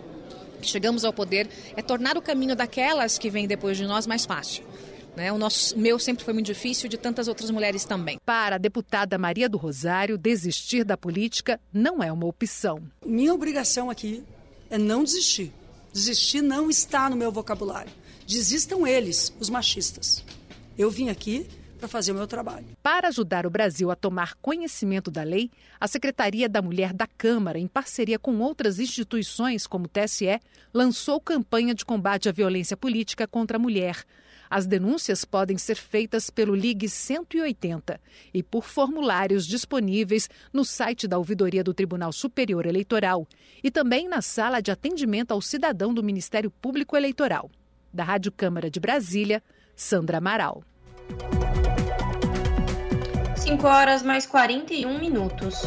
que chegamos ao poder é tornar o caminho daquelas que vêm depois de nós mais fácil. Né? O, nosso, meu sempre foi muito difícil, de tantas outras mulheres também. Para a deputada Maria do Rosário, desistir da política não é uma opção. Minha obrigação aqui é não desistir. Desistir não está no meu vocabulário. Desistam eles, os machistas. Eu vim aqui para fazer o meu trabalho. Para ajudar o Brasil a tomar conhecimento da lei, a Secretaria da Mulher da Câmara, em parceria com outras instituições como o TSE, lançou campanha de combate à violência política contra a mulher. As denúncias podem ser feitas pelo Ligue 180 e por formulários disponíveis no site da Ouvidoria do Tribunal Superior Eleitoral e também na sala de atendimento ao cidadão do Ministério Público Eleitoral. Da Rádio Câmara de Brasília, Sandra Amaral. 5 horas mais 41 minutos.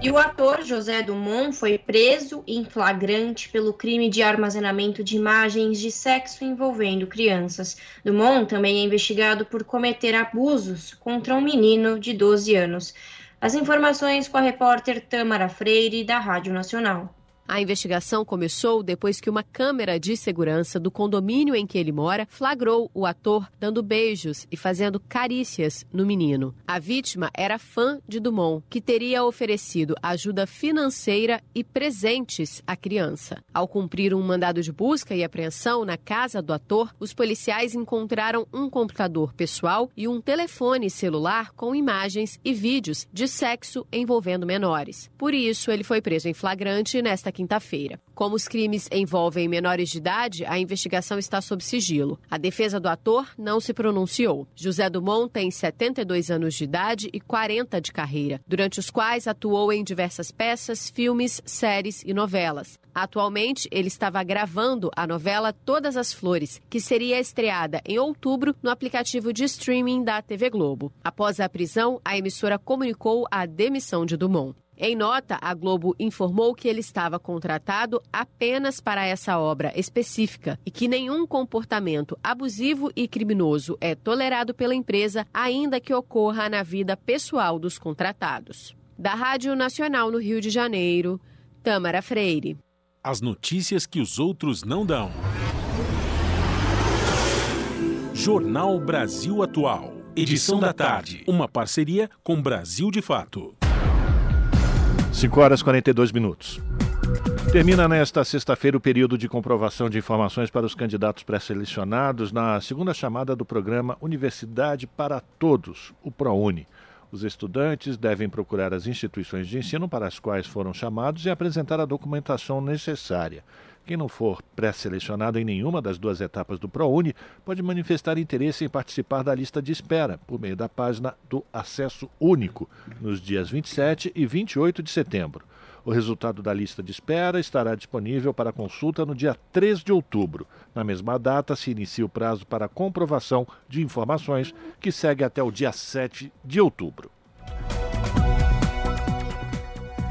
E o ator José Dumont foi preso em flagrante pelo crime de armazenamento de imagens de sexo envolvendo crianças. Dumont também é investigado por cometer abusos contra um menino de 12 anos. As informações com a repórter Tamara Freire, da Rádio Nacional. A investigação começou depois que uma câmera de segurança do condomínio em que ele mora flagrou o ator dando beijos e fazendo carícias no menino. A vítima era fã de Dumont, que teria oferecido ajuda financeira e presentes à criança. Ao cumprir um mandado de busca e apreensão na casa do ator, os policiais encontraram um computador pessoal e um telefone celular com imagens e vídeos de sexo envolvendo menores. Por isso, ele foi preso em flagrante nesta quinta-feira. Como os crimes envolvem menores de idade, a investigação está sob sigilo. A defesa do ator não se pronunciou. José Dumont tem 72 anos de idade e 40 de carreira, durante os quais atuou em diversas peças, filmes, séries e novelas. Atualmente, ele estava gravando a novela Todas as Flores, que seria estreada em outubro no aplicativo de streaming da TV Globo. Após a prisão, a emissora comunicou a demissão de Dumont. Em nota, a Globo informou que ele estava contratado apenas para essa obra específica e que nenhum comportamento abusivo e criminoso é tolerado pela empresa, ainda que ocorra na vida pessoal dos contratados. Da Rádio Nacional no Rio de Janeiro, Tamara Freire. As notícias que os outros não dão. Jornal Brasil Atual. Edição da tarde. Uma parceria com Brasil de Fato. 5 horas e 42 minutos. Termina nesta sexta-feira o período de comprovação de informações para os candidatos pré-selecionados na segunda chamada do programa Universidade para Todos, o ProUni. Os estudantes devem procurar as instituições de ensino para as quais foram chamados e apresentar a documentação necessária. Quem não for pré-selecionado em nenhuma das duas etapas do ProUni pode manifestar interesse em participar da lista de espera por meio da página do Acesso Único, nos dias 27 e 28 de setembro. O resultado da lista de espera estará disponível para consulta no dia 3 de outubro. Na mesma data, se inicia o prazo para comprovação de informações, que segue até o dia 7 de outubro.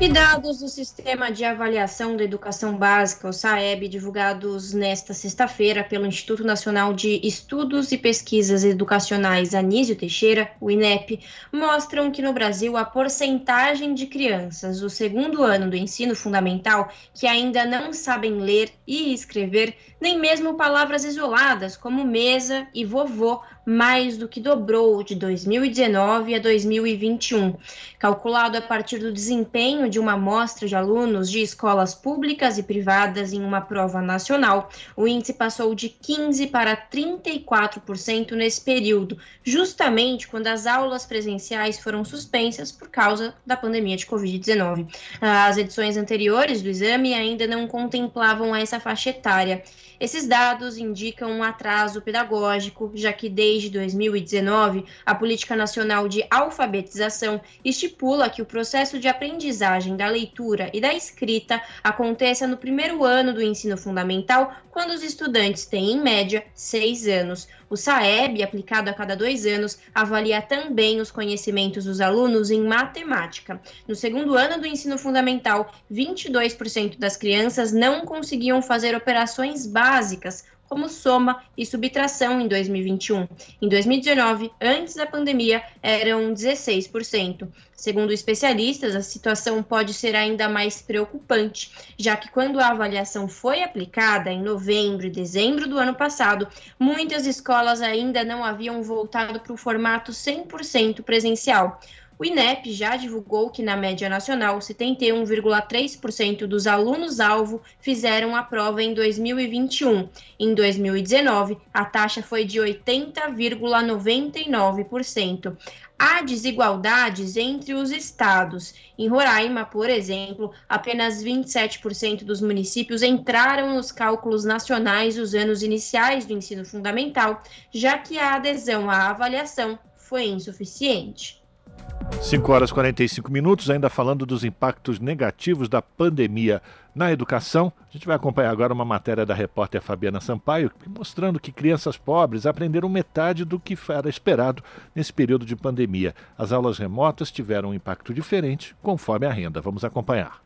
E dados do Sistema de Avaliação da Educação Básica, o SAEB, divulgados nesta sexta-feira pelo Instituto Nacional de Estudos e Pesquisas Educacionais Anísio Teixeira, o INEP, mostram que no Brasil a porcentagem de crianças do segundo ano do ensino fundamental que ainda não sabem ler e escrever, nem mesmo palavras isoladas como mesa e vovô, mais do que dobrou de 2019 a 2021. Calculado a partir do desempenho de uma amostra de alunos de escolas públicas e privadas em uma prova nacional, o índice passou de 15% para 34% nesse período, justamente quando as aulas presenciais foram suspensas por causa da pandemia de Covid-19. As edições anteriores do exame ainda não contemplavam essa faixa etária. Esses dados indicam um atraso pedagógico, já que desde 2019 a Política Nacional de Alfabetização estipula que o processo de aprendizagem da leitura e da escrita aconteça no primeiro ano do ensino fundamental, quando os estudantes têm, em média, seis anos. O SAEB, aplicado a cada dois anos, avalia também os conhecimentos dos alunos em matemática. No segundo ano do ensino fundamental, 22% das crianças não conseguiam fazer operações básicas, como soma e subtração em 2021. Em 2019, antes da pandemia, eram 16%. Segundo especialistas, a situação pode ser ainda mais preocupante, já que quando a avaliação foi aplicada em novembro e dezembro do ano passado, muitas escolas ainda não haviam voltado para o formato 100% presencial. O INEP já divulgou que, na média nacional, 71,3% dos alunos-alvo fizeram a prova em 2021. Em 2019, a taxa foi de 80,99%. Há desigualdades entre os estados. Em Roraima, por exemplo, apenas 27% dos municípios entraram nos cálculos nacionais dos anos iniciais do ensino fundamental, já que a adesão à avaliação foi insuficiente. 5 horas e 45 minutos, ainda falando dos impactos negativos da pandemia na educação. A gente vai acompanhar agora uma matéria da repórter Fabiana Sampaio, mostrando que crianças pobres aprenderam metade do que era esperado nesse período de pandemia. As aulas remotas tiveram um impacto diferente conforme a renda. Vamos acompanhar.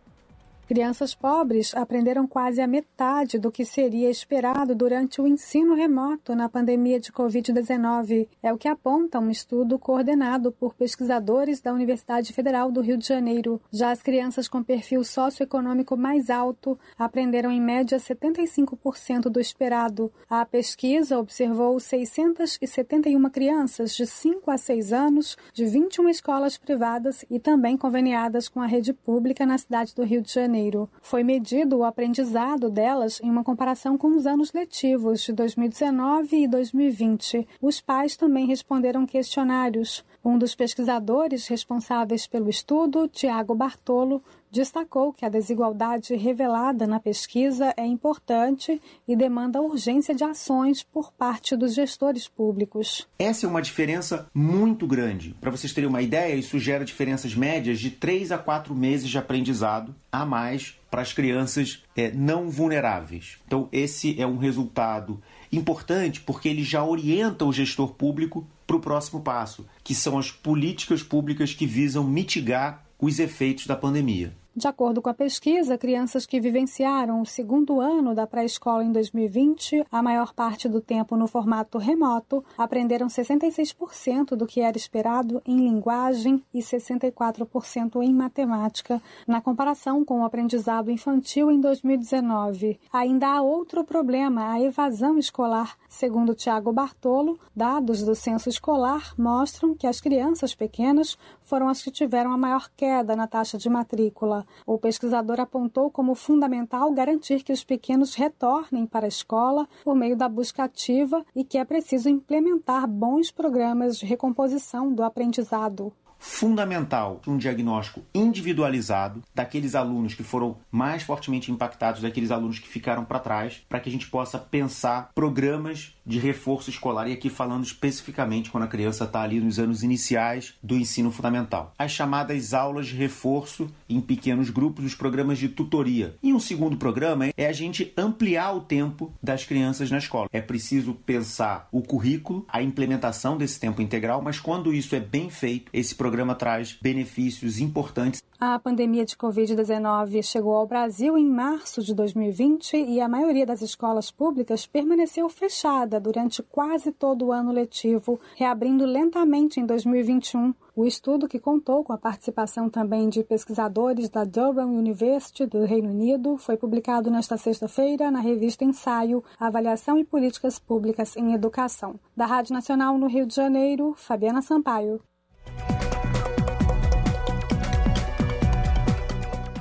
Crianças pobres aprenderam quase a metade do que seria esperado durante o ensino remoto na pandemia de Covid-19. É o que aponta um estudo coordenado por pesquisadores da Universidade Federal do Rio de Janeiro. Já as crianças com perfil socioeconômico mais alto aprenderam em média 75% do esperado. A pesquisa observou 671 crianças de 5 a 6 anos de 21 escolas privadas e também conveniadas com a rede pública na cidade do Rio de Janeiro. Janeiro. Foi medido o aprendizado delas em uma comparação com os anos letivos de 2019 e 2020. Os pais também responderam questionários. Um dos pesquisadores responsáveis pelo estudo, Tiago Bartolo, destacou que a desigualdade revelada na pesquisa é importante e demanda urgência de ações por parte dos gestores públicos. Essa é uma diferença muito grande. Para vocês terem uma ideia, isso gera diferenças médias de 3 a 4 meses de aprendizado a mais para as crianças é, não vulneráveis. Então, esse é um resultado importante porque ele já orienta o gestor público para o próximo passo, que são as políticas públicas que visam mitigar os efeitos da pandemia. De acordo com a pesquisa, crianças que vivenciaram o segundo ano da pré-escola em 2020, a maior parte do tempo no formato remoto, aprenderam 66% do que era esperado em linguagem e 64% em matemática, na comparação com o aprendizado infantil em 2019. Ainda há outro problema, a evasão escolar. Segundo Tiago Bartolo, dados do censo escolar mostram que as crianças pequenas foram as que tiveram a maior queda na taxa de matrícula. O pesquisador apontou como fundamental garantir que os pequenos retornem para a escola por meio da busca ativa e que é preciso implementar bons programas de recomposição do aprendizado. Fundamental um diagnóstico individualizado daqueles alunos que foram mais fortemente impactados, daqueles alunos que ficaram para trás, para que a gente possa pensar programas de reforço escolar e aqui falando especificamente quando a criança está ali nos anos iniciais do ensino fundamental. As chamadas aulas de reforço em pequenos grupos, os programas de tutoria. E um segundo programa é a gente ampliar o tempo das crianças na escola. É preciso pensar o currículo, a implementação desse tempo integral, mas quando isso é bem feito, esse programa traz benefícios importantes. A pandemia de Covid-19 chegou ao Brasil em março de 2020 e a maioria das escolas públicas permaneceu fechada durante quase todo o ano letivo, reabrindo lentamente em 2021. O estudo, que contou com a participação também de pesquisadores da Durham University do Reino Unido, foi publicado nesta sexta-feira na revista Ensaio Avaliação e Políticas Públicas em Educação. Da Rádio Nacional no Rio de Janeiro, Fabiana Sampaio.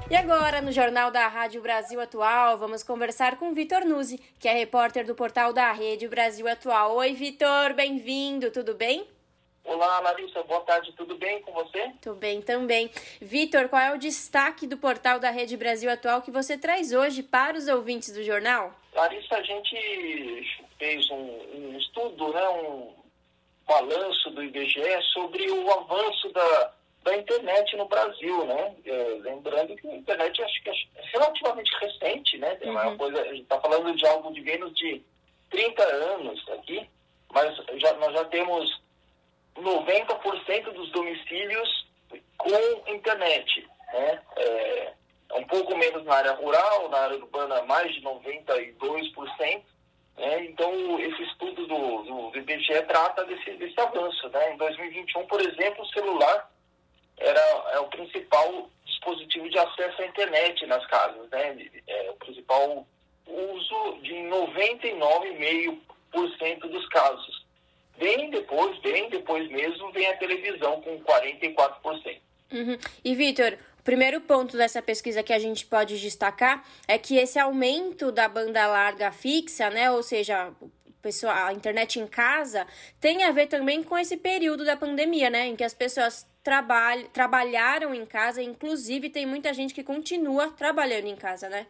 E agora, no Jornal da Rádio Brasil Atual, vamos conversar com Vitor Nuzzi, que é repórter do portal da Rede Brasil Atual. Oi, Vitor, bem-vindo, tudo bem? Olá, Larissa, boa tarde, tudo bem com você? Tudo bem também. Vitor, qual é o destaque do portal da Rede Brasil Atual que você traz hoje para os ouvintes do jornal? Larissa, a gente fez um, um estudo, né, um balanço do IBGE sobre o avanço da da internet no Brasil, né? É, lembrando que a internet acho que é relativamente recente, né? É uma uhum. coisa, a gente está falando de algo de menos de 30 anos aqui, mas já, nós já temos 90% dos domicílios com internet, né? É, um pouco menos na área rural, na área urbana mais de 92%. Né? Então, esse estudo do, do IBGE trata desse, desse avanço. Né? Em 2021, por exemplo, o celular era é o principal dispositivo de acesso à internet nas casas, né? É o principal uso de 99,5% dos casos. Bem depois, bem depois mesmo, vem a televisão com 44%. Uhum. E, Vitor, o primeiro ponto dessa pesquisa que a gente pode destacar é que esse aumento da banda larga fixa, né, ou seja, pessoa, a internet em casa, tem a ver também com esse período da pandemia, né, em que as pessoas trabalh trabalharam em casa, inclusive tem muita gente que continua trabalhando em casa, né?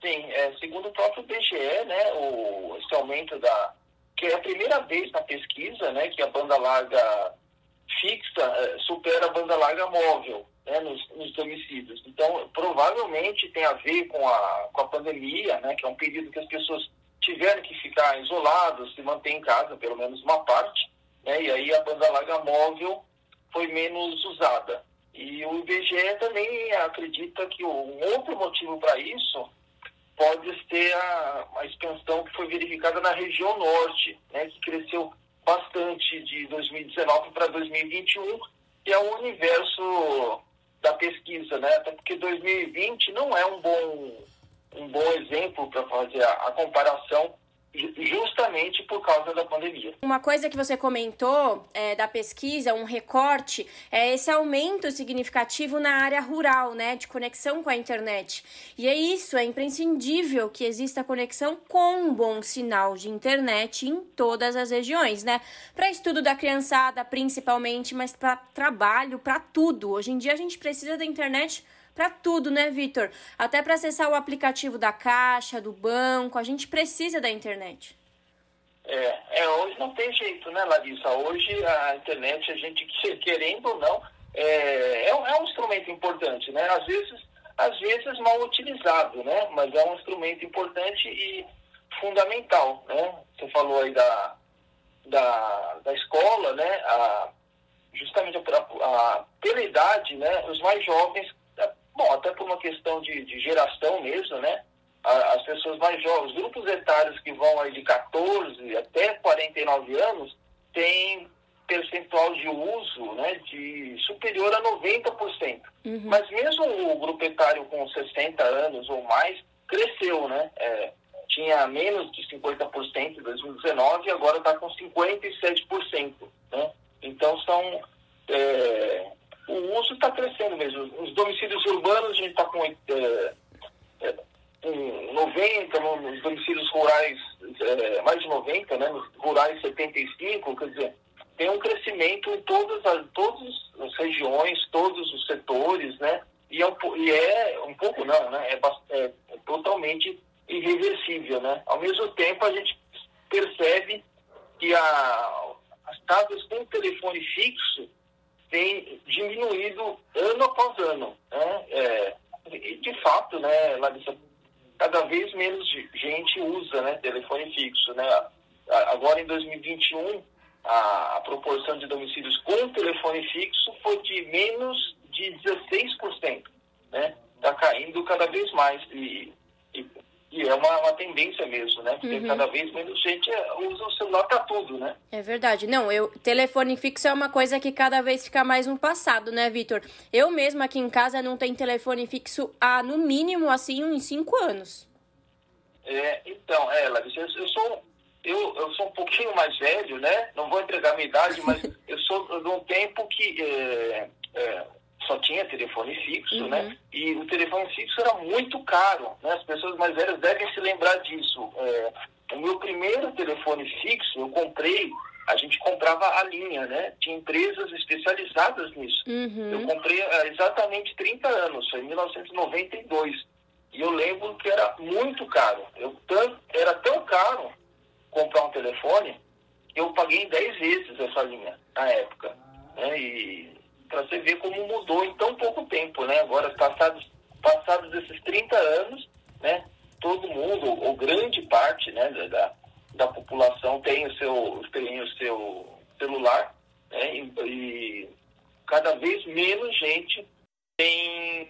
Sim, é, segundo o próprio BGE, né, o, esse aumento da... que é a primeira vez na pesquisa, né, que a banda larga fixa é, supera a banda larga móvel, né, nos, nos, domicílios. Então, provavelmente tem a ver com a, com a pandemia, né, que é um período que as pessoas tiveram que ficar isoladas, se manter em casa, pelo menos uma parte, né, e aí a banda larga móvel foi menos usada. E o IBGE também acredita que um outro motivo para isso pode ser a, a, expansão que foi verificada na região norte, né, que cresceu bastante de 2019 para 2021, que é o universo da pesquisa, né? Até porque 2020 não é um bom, um bom exemplo para fazer a, a comparação justamente por causa da pandemia. Uma coisa que você comentou é, da pesquisa, um recorte, é esse aumento significativo na área rural, né, de conexão com a internet. E é isso, é imprescindível que exista conexão com um bom sinal de internet em todas as regiões, né? Para estudo da criançada, principalmente, mas para trabalho, para tudo. Hoje em dia a gente precisa da internet para tudo, né, Vitor? Até para acessar o aplicativo da Caixa, do banco, a gente precisa da internet. É, é, hoje não tem jeito, né, Larissa? Hoje a internet, a gente querendo ou não, é, é, um, é um instrumento importante, né? Às vezes, às vezes mal utilizado, né? Mas é um instrumento importante e fundamental, né? Você falou aí da, da, da escola, né? A, justamente a, a, pela idade, né? Os mais jovens Bom, até por uma questão de, de geração mesmo, né? As pessoas mais jovens, os grupos etários que vão aí de 14 até 49 anos, têm percentual de uso né, de superior a 90%. Uhum. Mas mesmo o grupo etário com 60 anos ou mais cresceu, né? É, tinha menos de 50% em 2019 e agora está com 57%. Né? Então são é, o uso está crescendo mesmo. Os domicílios urbanos a gente está com, é, é, 90, nos domicílios rurais é, mais de 90, né? Nos rurais 75, quer dizer, tem um crescimento em todas as, todas as regiões, todos os setores, né? E é um, e é um pouco não, né? É, é, é totalmente irreversível, né? Ao mesmo tempo a gente percebe que a, as casas com telefone fixo tem diminuído ano após ano. Né? É, de fato, né, Larissa, cada vez menos gente usa né, telefone fixo. Né? Agora, em 2021, a, a proporção de domicílios com telefone fixo foi de menos de 16%. Né? Está caindo cada vez mais. E, e, e é uma, uma, tendência mesmo, né? Porque uhum. cada vez menos gente usa o celular para tudo, né? É verdade. Não, eu telefone fixo é uma coisa que cada vez fica mais no passado, né, Vitor? Eu mesma aqui em casa não tenho telefone fixo há, no mínimo, assim, uns 5 anos. É, então, é, Larissa, eu sou eu, eu sou um pouquinho mais velho, né? Não vou entregar minha idade, mas eu sou de um tempo que é, é, só tinha telefone fixo, uhum. né? E o telefone fixo era muito caro, né? As pessoas mais velhas devem se lembrar disso. É, o meu primeiro telefone fixo eu comprei, a gente comprava a linha, né? Tinha empresas especializadas nisso. Uhum. Eu comprei há exatamente 30 anos, foi em 1992. E eu lembro que era muito caro. Eu, era tão caro comprar um telefone, eu paguei 10 vezes essa linha na época. Né? E para você ver como mudou em tão pouco tempo, né? Agora, passados, passados esses 30 anos, né? Todo mundo, ou grande parte né, da, da população tem o seu, tem o seu celular, né? E, e cada vez menos gente tem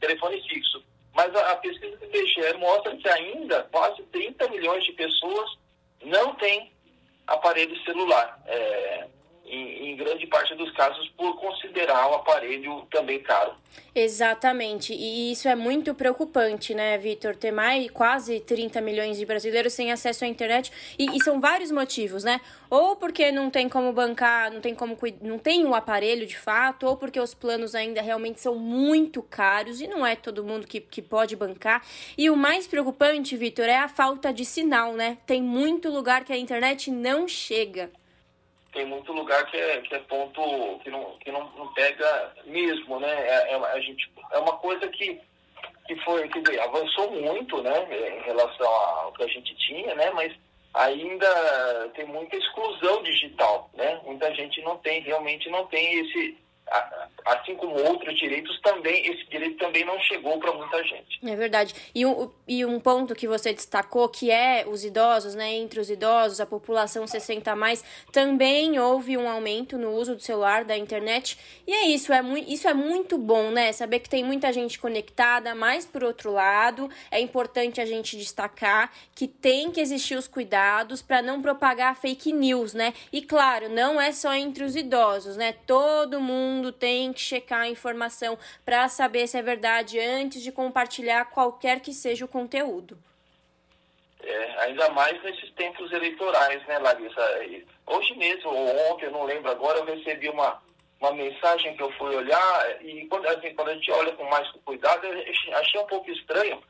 telefone fixo. Mas a, a pesquisa do IBGE mostra que ainda quase 30 milhões de pessoas não tem aparelho celular. É, em, grande parte dos casos, por considerar o aparelho também caro. Exatamente, e isso é muito preocupante, né, Vitor? Ter mais quase 30 milhões de brasileiros sem acesso à internet, e, e, são vários motivos, né? Ou porque não tem como bancar, não tem como não tem o um aparelho de fato, ou porque os planos ainda realmente são muito caros e não é todo mundo que, que pode bancar. E o mais preocupante, Vitor, é a falta de sinal, né? Tem muito lugar que a internet não chega tem muito lugar que é, que é ponto que não, que não, não pega mesmo, né? É, é, a gente, é uma coisa que, que foi, que avançou muito, né, em relação ao que a gente tinha, né? Mas ainda tem muita exclusão digital, né? Muita gente não tem, realmente não tem esse assim como outros direitos, também esse direito também não chegou para muita gente. É verdade. E um, e um ponto que você destacou, que é os idosos, né? Entre os idosos, a população 60 a mais, também houve um aumento no uso do celular, da internet. E é isso, é muito, isso é muito bom, né? Saber que tem muita gente conectada, mas por outro lado, é importante a gente destacar que tem que existir os cuidados para não propagar fake news, né? E claro, não é só entre os idosos, né? Todo mundo tem que checar a informação para saber se é verdade antes de compartilhar qualquer que seja o conteúdo. É, ainda mais nesses tempos eleitorais, né, Larissa? Hoje mesmo, ou ontem, eu não lembro agora, eu recebi uma, uma mensagem que eu fui olhar e quando, assim, quando a gente olha com mais cuidado, eu achei um pouco estranho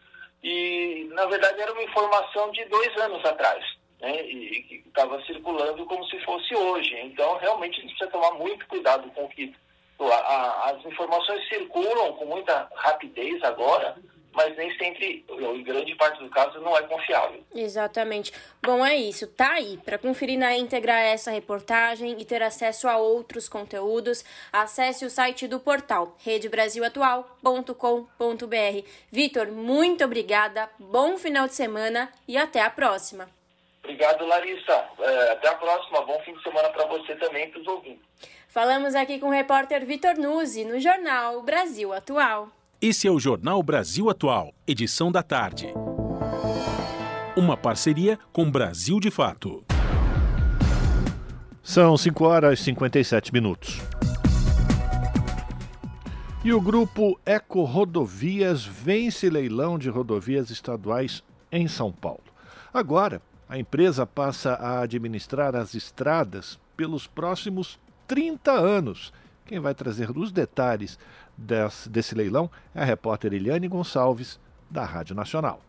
e, na verdade, era uma informação de dois anos atrás. Né, e que estava circulando como se fosse hoje. Então, realmente, a gente precisa tomar muito cuidado com o que as informações circulam com muita rapidez agora, mas nem sempre, em grande parte do caso, não é confiável. Exatamente. Bom, é isso. Tá aí. Para conferir na íntegra essa reportagem e ter acesso a outros conteúdos, acesse o site do portal redebrasilatual.com.br. Vitor, muito obrigada, bom final de semana e até a próxima. Obrigado, Larissa. É, até a próxima. Bom fim de semana para você também e para os ouvintes. Falamos aqui com o repórter Vitor Nuzzi no jornal Brasil Atual. Esse é o Jornal Brasil Atual, edição da tarde. Uma parceria com Brasil de Fato. São 5 horas e 57 minutos. E o grupo Eco Rodovias vence leilão de rodovias estaduais em São Paulo. Agora, a empresa passa a administrar as estradas pelos próximos 30 anos. Quem vai trazer os detalhes desse, desse leilão é a repórter Eliane Gonçalves, da Rádio Nacional.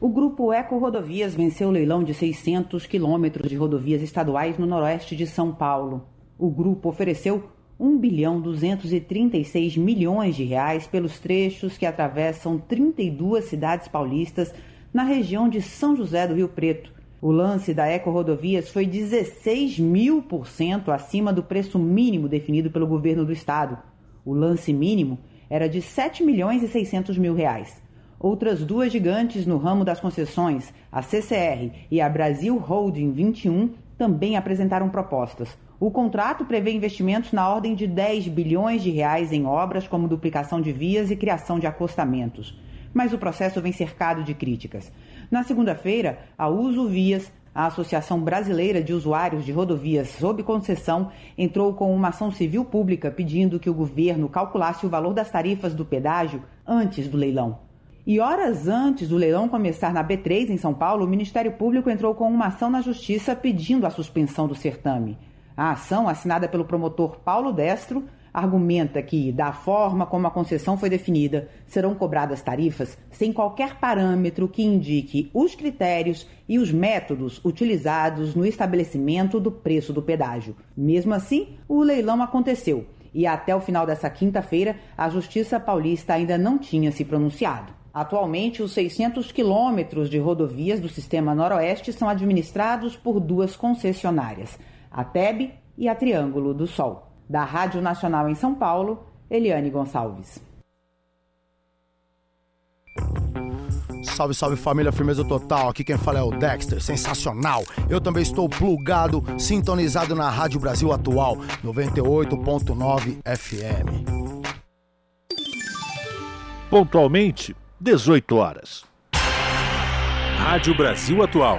O grupo Eco Rodovias venceu o leilão de 600 quilômetros de rodovias estaduais no noroeste de São Paulo. O grupo ofereceu 1 bilhão 236 milhões de reais pelos trechos que atravessam 32 cidades paulistas na região de São José do Rio Preto. O lance da Eco Rodovias foi 16 mil por cento acima do preço mínimo definido pelo governo do estado. O lance mínimo era de 7 milhões e 600 mil reais. Outras duas gigantes no ramo das concessões, a CCR e a Brasil Holding 21, também apresentaram propostas. O contrato prevê investimentos na ordem de 10 bilhões de reais em obras como duplicação de vias e criação de acostamentos. Mas o processo vem cercado de críticas. Na segunda-feira, a Uso Vias a Associação Brasileira de Usuários de Rodovias sob concessão entrou com uma ação civil pública pedindo que o governo calculasse o valor das tarifas do pedágio antes do leilão. E horas antes do leilão começar na B3 em São Paulo, o Ministério Público entrou com uma ação na Justiça pedindo a suspensão do certame. A ação, assinada pelo promotor Paulo Destro, argumenta que, da forma como a concessão foi definida, serão cobradas tarifas sem qualquer parâmetro que indique os critérios e os métodos utilizados no estabelecimento do preço do pedágio. Mesmo assim, o leilão aconteceu e até o final dessa quinta-feira a Justiça Paulista ainda não tinha se pronunciado. Atualmente, os 600 quilômetros de rodovias do Sistema Noroeste são administrados por duas concessionárias, a TEB e a Triângulo do Sol. Da Rádio Nacional em São Paulo, Eliane Gonçalves. Salve, salve família, firmeza total. Aqui quem fala é o Dexter, sensacional. Eu também estou plugado, sintonizado na Rádio Brasil Atual, 98.9 FM. Pontualmente, 18 horas. Rádio Brasil Atual.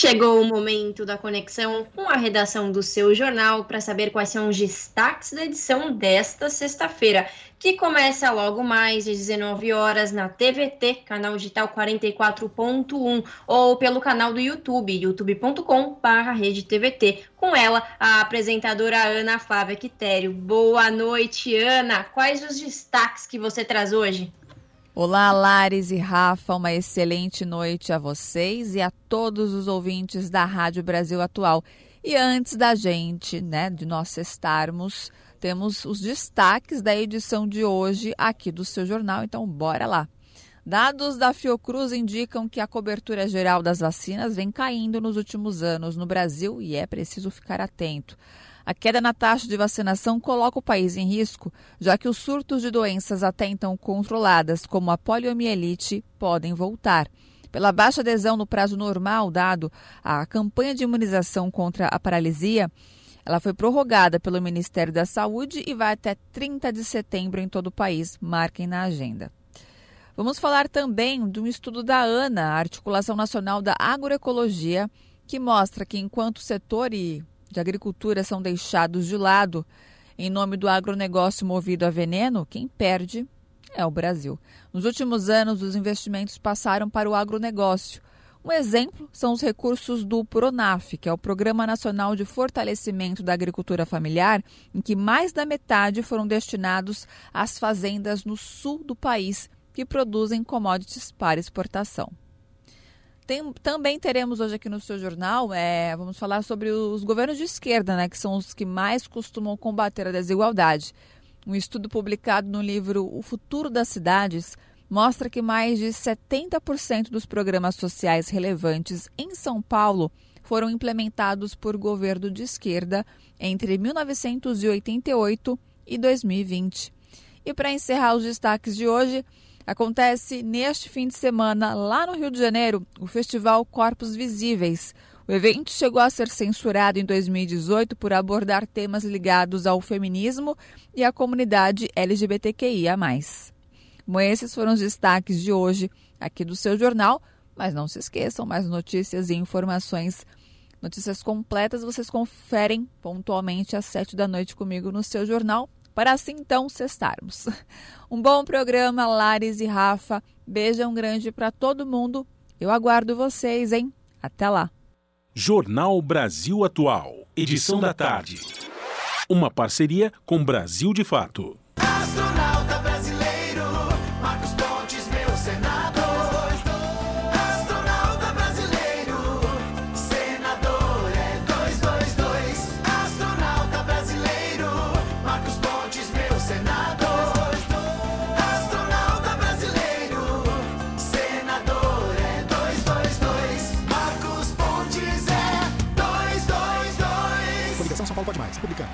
chegou o momento da conexão com a redação do seu jornal para saber quais são os destaques da edição desta sexta-feira, que começa logo mais às 19 horas na TVT, canal digital 44.1, ou pelo canal do YouTube, youtube.com/redetvt. Com ela, a apresentadora Ana Flávia Quitério. Boa noite, Ana. Quais os destaques que você traz hoje? Olá, Lares e Rafa, uma excelente noite a vocês e a todos os ouvintes da Rádio Brasil Atual. E antes da gente, né, de nós estarmos, temos os destaques da edição de hoje aqui do seu jornal, então bora lá. Dados da Fiocruz indicam que a cobertura geral das vacinas vem caindo nos últimos anos no Brasil e é preciso ficar atento. A queda na taxa de vacinação coloca o país em risco, já que os surtos de doenças até então controladas, como a poliomielite, podem voltar. Pela baixa adesão no prazo normal dado à campanha de imunização contra a paralisia, ela foi prorrogada pelo Ministério da Saúde e vai até 30 de setembro em todo o país. Marquem na agenda. Vamos falar também de um estudo da ANA, a Articulação Nacional da Agroecologia, que mostra que enquanto o setor e de agricultura são deixados de lado em nome do agronegócio movido a veneno, quem perde é o Brasil. Nos últimos anos, os investimentos passaram para o agronegócio. Um exemplo são os recursos do PRONAF, que é o Programa Nacional de Fortalecimento da Agricultura Familiar, em que mais da metade foram destinados às fazendas no sul do país que produzem commodities para exportação. Tem, também teremos hoje aqui no seu jornal, é, vamos falar sobre os governos de esquerda, né, que são os que mais costumam combater a desigualdade. Um estudo publicado no livro O Futuro das Cidades mostra que mais de 70% dos programas sociais relevantes em São Paulo foram implementados por governo de esquerda entre 1988 e 2020. E para encerrar os destaques de hoje, Acontece neste fim de semana, lá no Rio de Janeiro, o Festival Corpos Visíveis. O evento chegou a ser censurado em 2018 por abordar temas ligados ao feminismo e à comunidade LGBTQIA. Bom, esses foram os destaques de hoje aqui do seu jornal, mas não se esqueçam, mais notícias e informações, notícias completas vocês conferem pontualmente às sete da noite comigo no seu jornal para assim então cestarmos. Um bom programa, Lares e Rafa. Beijão grande para todo mundo. Eu aguardo vocês, hein? Até lá. Jornal Brasil Atual, edição da tarde. Uma parceria com Brasil de Fato.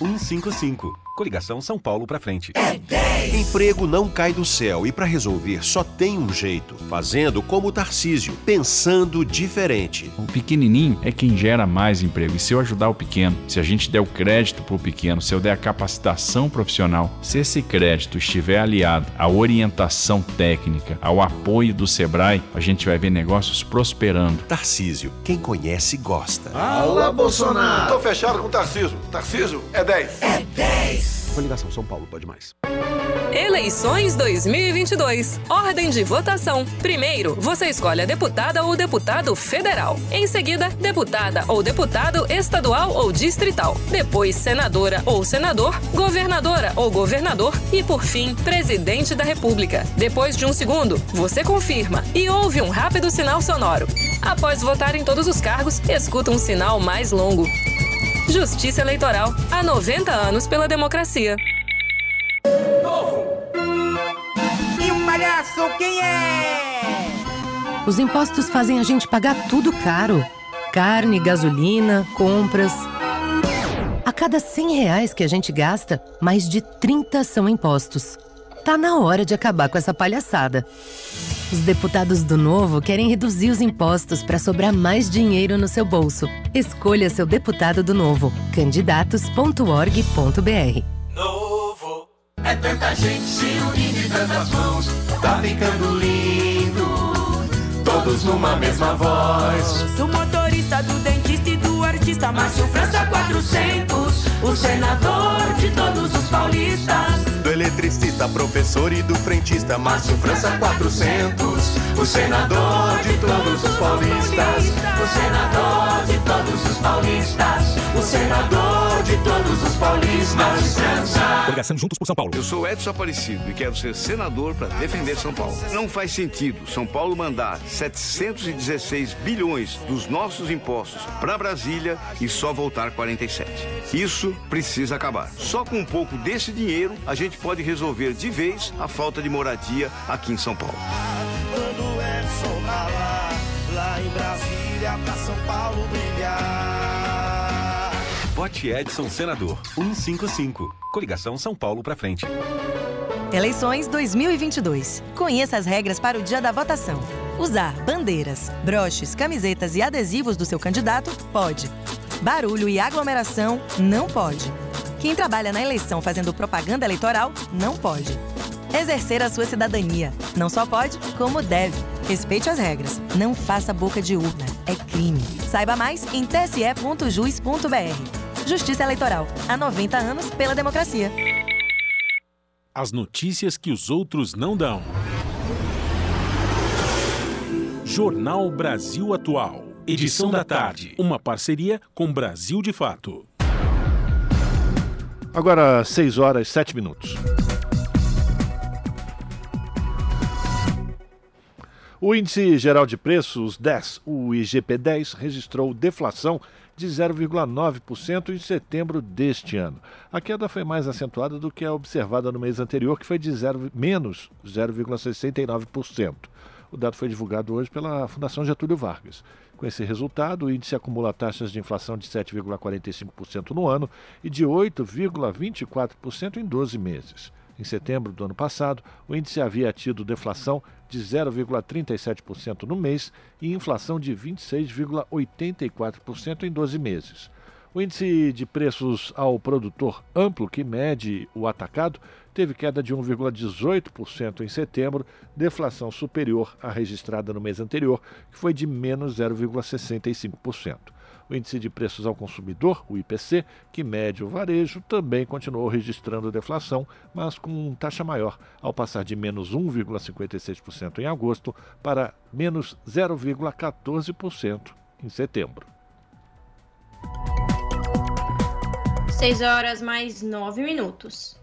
155. Coligação São Paulo pra frente. É 10. Emprego não cai do céu e para resolver só tem um jeito. Fazendo como o Tarcísio, pensando diferente. O pequenininho é quem gera mais emprego. E se eu ajudar o pequeno, se a gente der o crédito pro pequeno, se eu der a capacitação profissional, se esse crédito estiver aliado à orientação técnica, ao apoio do Sebrae, a gente vai ver negócios prosperando. Tarcísio, quem conhece gosta. Alá, Bolsonaro! Tô fechado com o Tarcísio. Tarcísio é 10. É 10. Coligação São Paulo pode mais. Eleições 2022. Ordem de votação. Primeiro, você escolhe a deputada ou deputado federal. Em seguida, deputada ou deputado estadual ou distrital. Depois, senadora ou senador, governadora ou governador e, por fim, presidente da República. Depois de um segundo, você confirma e ouve um rápido sinal sonoro. Após votar em todos os cargos, escuta um sinal mais longo. Justiça Eleitoral. Há 90 anos pela democracia. E o palhaço quem é? Os impostos fazem a gente pagar tudo caro: carne, gasolina, compras. A cada 100 reais que a gente gasta, mais de 30 são impostos. Tá na hora de acabar com essa palhaçada. Os deputados do Novo querem reduzir os impostos para sobrar mais dinheiro no seu bolso. Escolha seu deputado do Novo. Candidatos.org.br. Novo é tanta gente se unindo em tantas mãos. Tá ficando lindo. Todos numa mesma voz. Do motorista, do dentista e do artista Márcio França 400. O senador de todos os paulistas. Do eletricista, professor e do frentista Márcio França 400. O senador de todos os paulistas. O senador de todos os paulistas. O senador de todos os paulistas. Coligação Juntos por São Paulo. Eu sou Edson Aparecido e quero ser senador para defender São Paulo. Não faz sentido São Paulo mandar 716 bilhões dos nossos impostos para Brasília e só voltar 47. Isso precisa acabar. Só com um pouco desse dinheiro a gente pode resolver de vez a falta de moradia aqui em São Paulo. Quando o Edson tá lá, lá em Brasília, pra São Paulo brilhar. Vote Edson Senador 155. Coligação São Paulo pra frente. Eleições 2022. Conheça as regras para o dia da votação. Usar bandeiras, broches, camisetas e adesivos do seu candidato pode. Barulho e aglomeração não pode. Quem trabalha na eleição fazendo propaganda eleitoral não pode. Exercer a sua cidadania não só pode, como deve. Respeite as regras. Não faça boca de urna. É crime. Saiba mais em tse.jus.br. Justiça Eleitoral. Há 90 anos pela democracia. As notícias que os outros não dão. Jornal Brasil Atual. Edição da tarde. Uma parceria com Brasil de Fato. Agora, 6 horas 7 minutos. O índice geral de preços 10, o IGP-10, registrou deflação de 0,9% em setembro deste ano. A queda foi mais acentuada do que a observada no mês anterior, que foi de zero, menos 0,69%. O dado foi divulgado hoje pela Fundação Getúlio Vargas. Com esse resultado, o índice acumula taxas de inflação de 7,45% no ano e de 8,24% em 12 meses. Em setembro do ano passado, o índice havia tido deflação de 0,37% no mês e inflação de 26,84% em 12 meses. O índice de preços ao produtor amplo, que mede o atacado, teve queda de 1,18% em setembro, deflação superior à registrada no mês anterior, que foi de menos 0,65%. O índice de preços ao consumidor, o IPC, que mede o varejo, também continuou registrando deflação, mas com taxa maior, ao passar de menos 1,56% em agosto para menos 0,14% em setembro. 6 horas mais 9 minutos.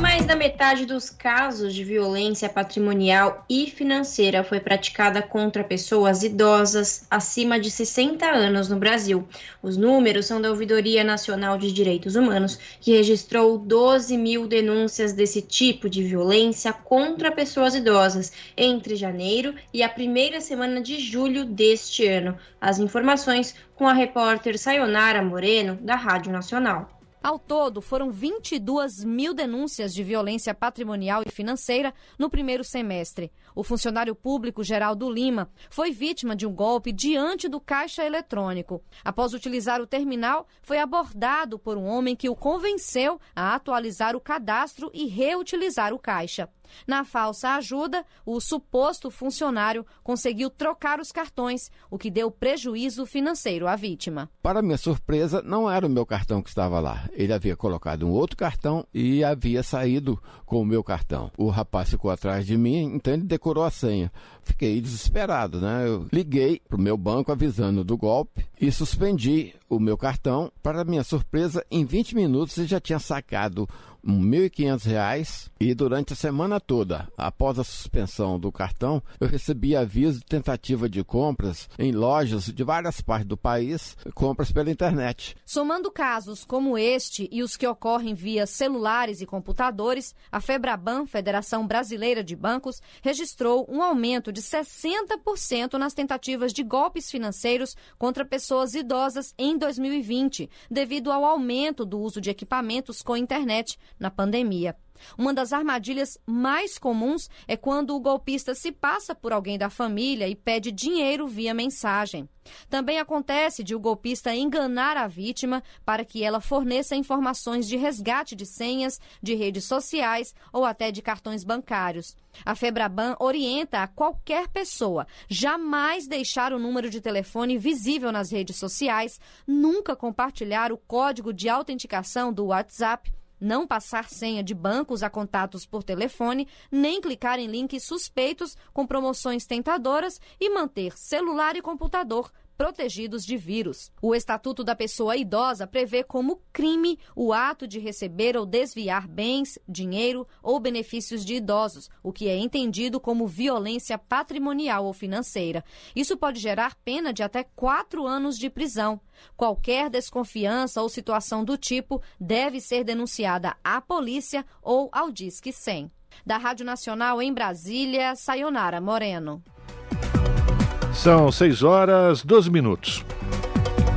Mais da metade dos casos de violência patrimonial e financeira foi praticada contra pessoas idosas acima de 60 anos no Brasil. Os números são da Ouvidoria Nacional de Direitos Humanos, que registrou 12 mil denúncias desse tipo de violência contra pessoas idosas entre janeiro e a primeira semana de julho deste ano. As informações com a repórter Sayonara Moreno, da Rádio Nacional. Ao todo, foram 22 mil denúncias de violência patrimonial e financeira no primeiro semestre. O funcionário público Geraldo Lima foi vítima de um golpe diante do caixa eletrônico. Após utilizar o terminal, foi abordado por um homem que o convenceu a atualizar o cadastro e reutilizar o caixa. Na falsa ajuda, o suposto funcionário conseguiu trocar os cartões, o que deu prejuízo financeiro à vítima. Para minha surpresa, não era o meu cartão que estava lá. Ele havia colocado um outro cartão e havia saído com o meu cartão. O rapaz ficou atrás de mim, então ele decorou a senha. Fiquei desesperado, né? Eu liguei para o meu banco avisando do golpe e suspendi o meu cartão. Para minha surpresa, em 20 minutos ele já tinha sacado R$ 1.500 e durante a semana toda, após a suspensão do cartão, eu recebi aviso de tentativa de compras em lojas de várias partes do país, compras pela internet. Somando casos como este e os que ocorrem via celulares e computadores, a Febraban, Federação Brasileira de Bancos, registrou um aumento de 60% nas tentativas de golpes financeiros contra pessoas idosas em 2020, devido ao aumento do uso de equipamentos com internet na pandemia. Uma das armadilhas mais comuns é quando o golpista se passa por alguém da família e pede dinheiro via mensagem. Também acontece de o golpista enganar a vítima para que ela forneça informações de resgate de senhas, de redes sociais ou até de cartões bancários. A Febraban orienta a qualquer pessoa jamais deixar o número de telefone visível nas redes sociais, nunca compartilhar o código de autenticação do WhatsApp não passar senha de bancos a contatos por telefone, nem clicar em links suspeitos com promoções tentadoras e manter celular e computador protegidos de vírus. O Estatuto da Pessoa Idosa prevê como crime o ato de receber ou desviar bens, dinheiro ou benefícios de idosos, o que é entendido como violência patrimonial ou financeira. Isso pode gerar pena de até quatro anos de prisão. Qualquer desconfiança ou situação do tipo deve ser denunciada à polícia ou ao Disque 100. Da Rádio Nacional em Brasília, Sayonara Moreno. São 6 horas 12 minutos.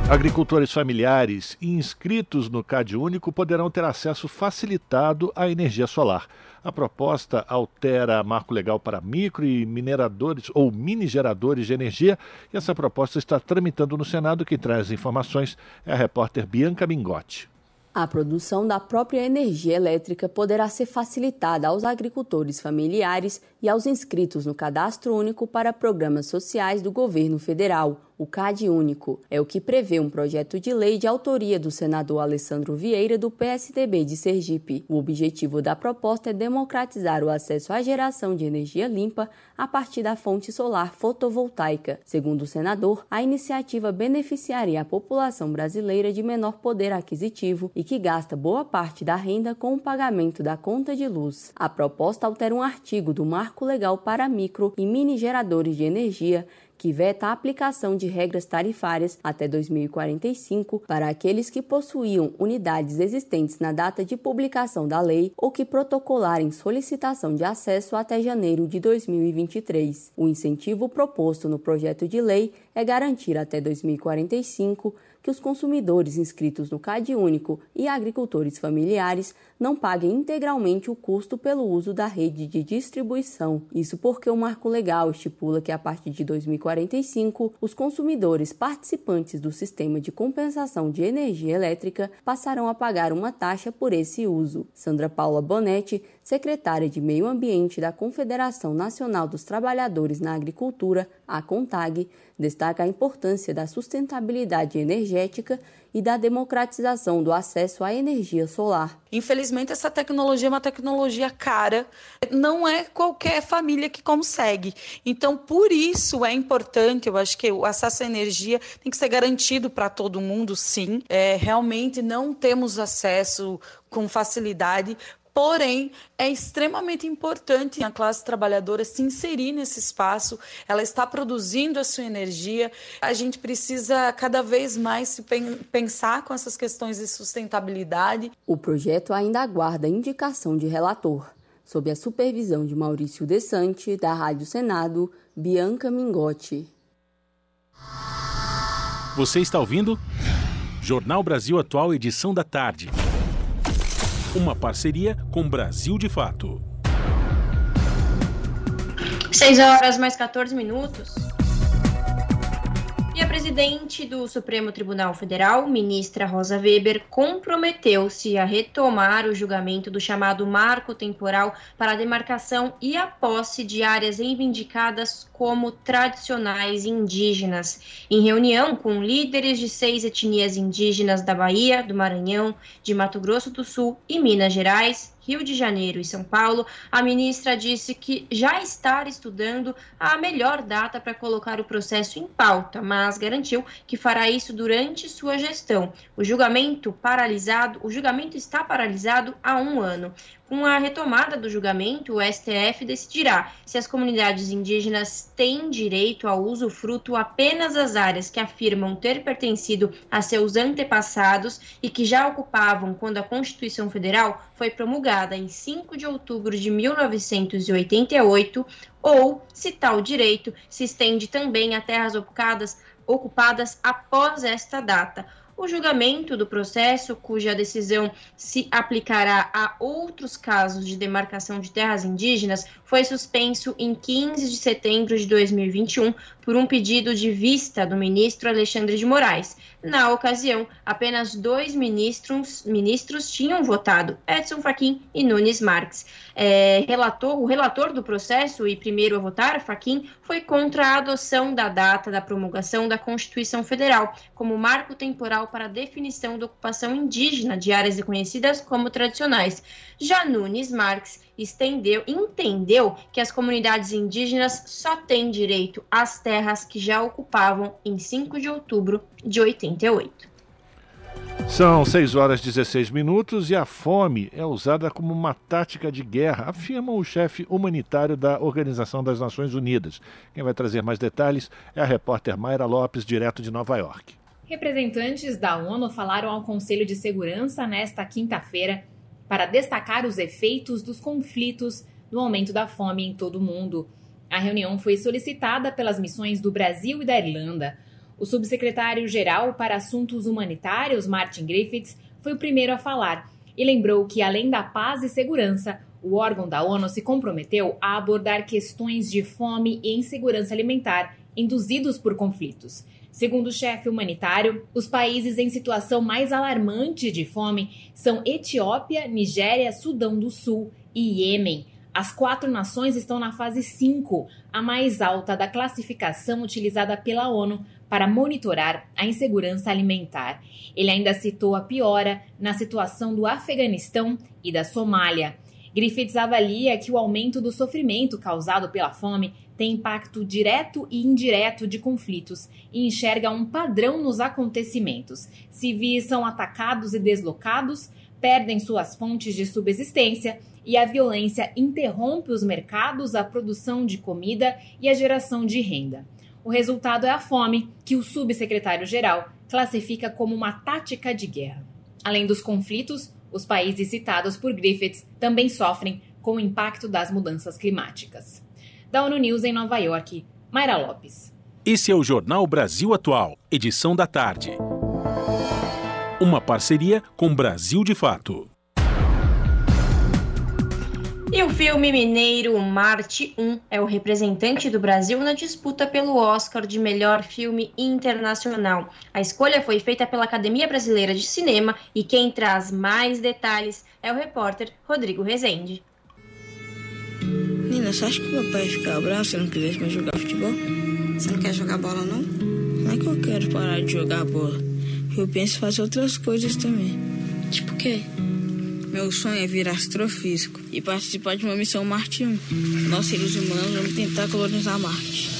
Agricultores familiares inscritos no CAD Único poderão ter acesso facilitado à energia solar. A proposta altera marco legal para micro e mineradores ou mini geradores de energia e essa proposta está tramitando no Senado. Quem traz informações é a repórter Bianca Mingotti. A produção da própria energia elétrica poderá ser facilitada aos agricultores familiares e aos inscritos no Cadastro Único para Programas Sociais do Governo Federal, o CAD Único. É o que prevê um projeto de lei de autoria do senador Alessandro Vieira, do PSDB de Sergipe. O objetivo da proposta é democratizar o acesso à geração de energia limpa a partir da fonte solar fotovoltaica. Segundo o senador, a iniciativa beneficiaria a população brasileira de menor poder aquisitivo e que gasta boa parte da renda com o pagamento da conta de luz. A proposta altera um artigo do Marco Legal para micro e mini geradores de energia que veta a aplicação de regras tarifárias até 2045 para aqueles que possuíam unidades existentes na data de publicação da lei ou que protocolarem solicitação de acesso até janeiro de 2023. O incentivo proposto no projeto de lei é garantir até 2045 que os consumidores inscritos no CAD Único e agricultores familiares não paguem integralmente o custo pelo uso da rede de distribuição. Isso porque o marco legal estipula que a partir de 2045, os consumidores participantes do sistema de compensação de energia elétrica passarão a pagar uma taxa por esse uso. Sandra Paula Bonetti, secretária de Meio Ambiente da Confederação Nacional dos Trabalhadores na Agricultura, a CONTAG, destaca a importância da sustentabilidade energética e da democratização do acesso à energia solar. Infelizmente, essa tecnologia é uma tecnologia cara, não é qualquer família que consegue. Então, por isso é importante, eu acho que o acesso à energia tem que ser garantido para todo mundo, sim. É, realmente não temos acesso com facilidade, Porém, é extremamente importante a classe trabalhadora se inserir nesse espaço, ela está produzindo a sua energia. A gente precisa cada vez mais se pensar com essas questões de sustentabilidade. O projeto ainda aguarda indicação de relator. Sob a supervisão de Maurício Desante, da Rádio Senado, Bianca Mingotti. Você está ouvindo? Jornal Brasil Atual, edição da tarde. Uma parceria com Brasil de Fato. 6 horas mais 14 minutos. E a presidente do Supremo Tribunal Federal, ministra Rosa Weber, comprometeu-se a retomar o julgamento do chamado marco temporal para a demarcação e a posse de áreas reivindicadas como tradicionais indígenas. Em reunião com líderes de seis etnias indígenas da Bahia, do Maranhão, de Mato Grosso do Sul e Minas Gerais, Rio de Janeiro e São Paulo, a ministra disse que já está estudando a melhor data para colocar o processo em pauta, mas garantiu que fará isso durante sua gestão. O julgamento paralisado, o julgamento está paralisado há um ano. Com a retomada do julgamento, o STF decidirá se as comunidades indígenas têm direito ao usufruto apenas das áreas que afirmam ter pertencido a seus antepassados e que já ocupavam quando a Constituição Federal foi promulgada em 5 de outubro de 1988, ou se tal direito se estende também a terras ocupadas, ocupadas após esta data o julgamento do processo, cuja decisão se aplicará a outros casos de demarcação de terras indígenas, foi suspenso em 15 de setembro de 2021 por um pedido de vista do ministro Alexandre de Moraes. Na ocasião, apenas dois ministros, ministros tinham votado, Edson Fachin e Nunes Marques. É, relator, o relator do processo e primeiro a votar, Fachin, foi contra a adoção da data da promulgação da Constituição Federal como marco temporal para a definição da ocupação indígena de áreas reconhecidas como tradicionais. Já Nunes Marques estendeu, entendeu que as comunidades indígenas só têm direito às terras que já ocupavam em 5 de outubro de 88. São 6 horas e 16 minutos e a fome é usada como uma tática de guerra, afirma o chefe humanitário da Organização das Nações Unidas. Quem vai trazer mais detalhes é a repórter Mayra Lopes, direto de Nova York. Representantes da ONU falaram ao Conselho de Segurança nesta quinta-feira para destacar os efeitos dos conflitos no aumento da fome em todo o mundo. A reunião foi solicitada pelas missões do Brasil e da Irlanda. O subsecretário-geral para Assuntos Humanitários, Martin Griffiths, foi o primeiro a falar e lembrou que, além da paz e segurança, o órgão da ONU se comprometeu a abordar questões de fome e insegurança alimentar induzidos por conflitos. Segundo o chefe humanitário, os países em situação mais alarmante de fome são Etiópia, Nigéria, Sudão do Sul e Iêmen. As quatro nações estão na fase 5, a mais alta da classificação utilizada pela ONU para monitorar a insegurança alimentar. Ele ainda citou a piora na situação do Afeganistão e da Somália. Griffiths avalia que o aumento do sofrimento causado pela fome tem impacto direto e indireto de conflitos e enxerga um padrão nos acontecimentos. Civis são atacados e deslocados, perdem suas fontes de subsistência e a violência interrompe os mercados, a produção de comida e a geração de renda. O resultado é a fome, que o subsecretário-geral classifica como uma tática de guerra. Além dos conflitos, os países citados por Griffiths também sofrem com o impacto das mudanças climáticas da ONU News em Nova York, Mayra Lopes. Esse é o Jornal Brasil Atual, edição da tarde. Uma parceria com Brasil de Fato. E o filme mineiro Marte 1 é o representante do Brasil na disputa pelo Oscar de melhor filme internacional. A escolha foi feita pela Academia Brasileira de Cinema e quem traz mais detalhes é o repórter Rodrigo Rezende. Você acha que meu pai ia ficar bravo se eu não quisesse mais jogar futebol? Você não quer jogar bola, não? Não é que eu quero parar de jogar bola. Eu penso em fazer outras coisas também. Tipo o quê? Meu sonho é virar astrofísico e participar de uma missão Marte 1. Nós, seres humanos, vamos tentar colonizar Marte.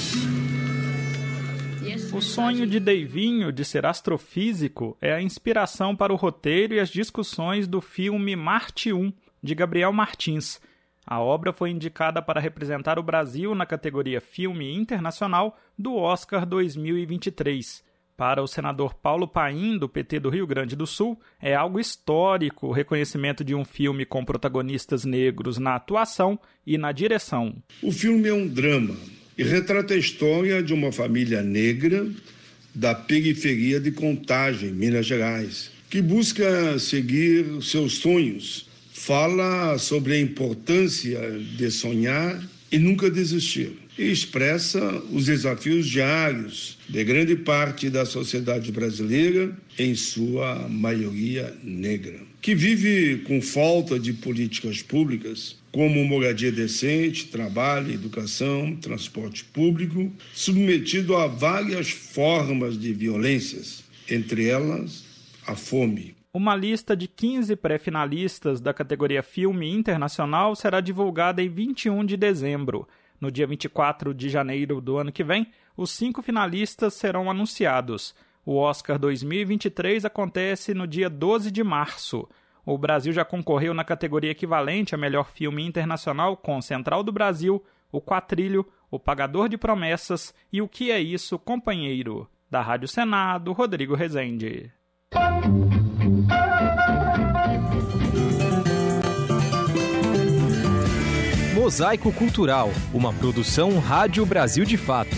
O sonho de Deivinho de ser astrofísico é a inspiração para o roteiro e as discussões do filme Marte 1, de Gabriel Martins. A obra foi indicada para representar o Brasil na categoria Filme Internacional do Oscar 2023. Para o senador Paulo Paim, do PT do Rio Grande do Sul, é algo histórico o reconhecimento de um filme com protagonistas negros na atuação e na direção. O filme é um drama e retrata a história de uma família negra da periferia de Contagem, Minas Gerais, que busca seguir seus sonhos. Fala sobre a importância de sonhar e nunca desistir. E expressa os desafios diários de grande parte da sociedade brasileira, em sua maioria negra, que vive com falta de políticas públicas como moradia decente, trabalho, educação, transporte público, submetido a várias formas de violências, entre elas a fome. Uma lista de 15 pré-finalistas da categoria Filme Internacional será divulgada em 21 de dezembro. No dia 24 de janeiro do ano que vem, os cinco finalistas serão anunciados. O Oscar 2023 acontece no dia 12 de março. O Brasil já concorreu na categoria equivalente a melhor filme internacional com Central do Brasil, O Quatrilho, O Pagador de Promessas e O Que É Isso, Companheiro. Da Rádio Senado, Rodrigo Rezende. Mosaico Cultural, uma produção Rádio Brasil de Fato.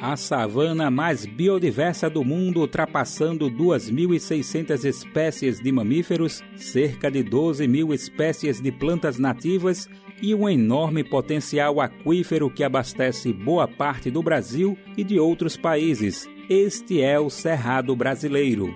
A savana mais biodiversa do mundo, ultrapassando 2.600 espécies de mamíferos, cerca de 12 mil espécies de plantas nativas e um enorme potencial aquífero que abastece boa parte do Brasil e de outros países. Este é o Cerrado Brasileiro.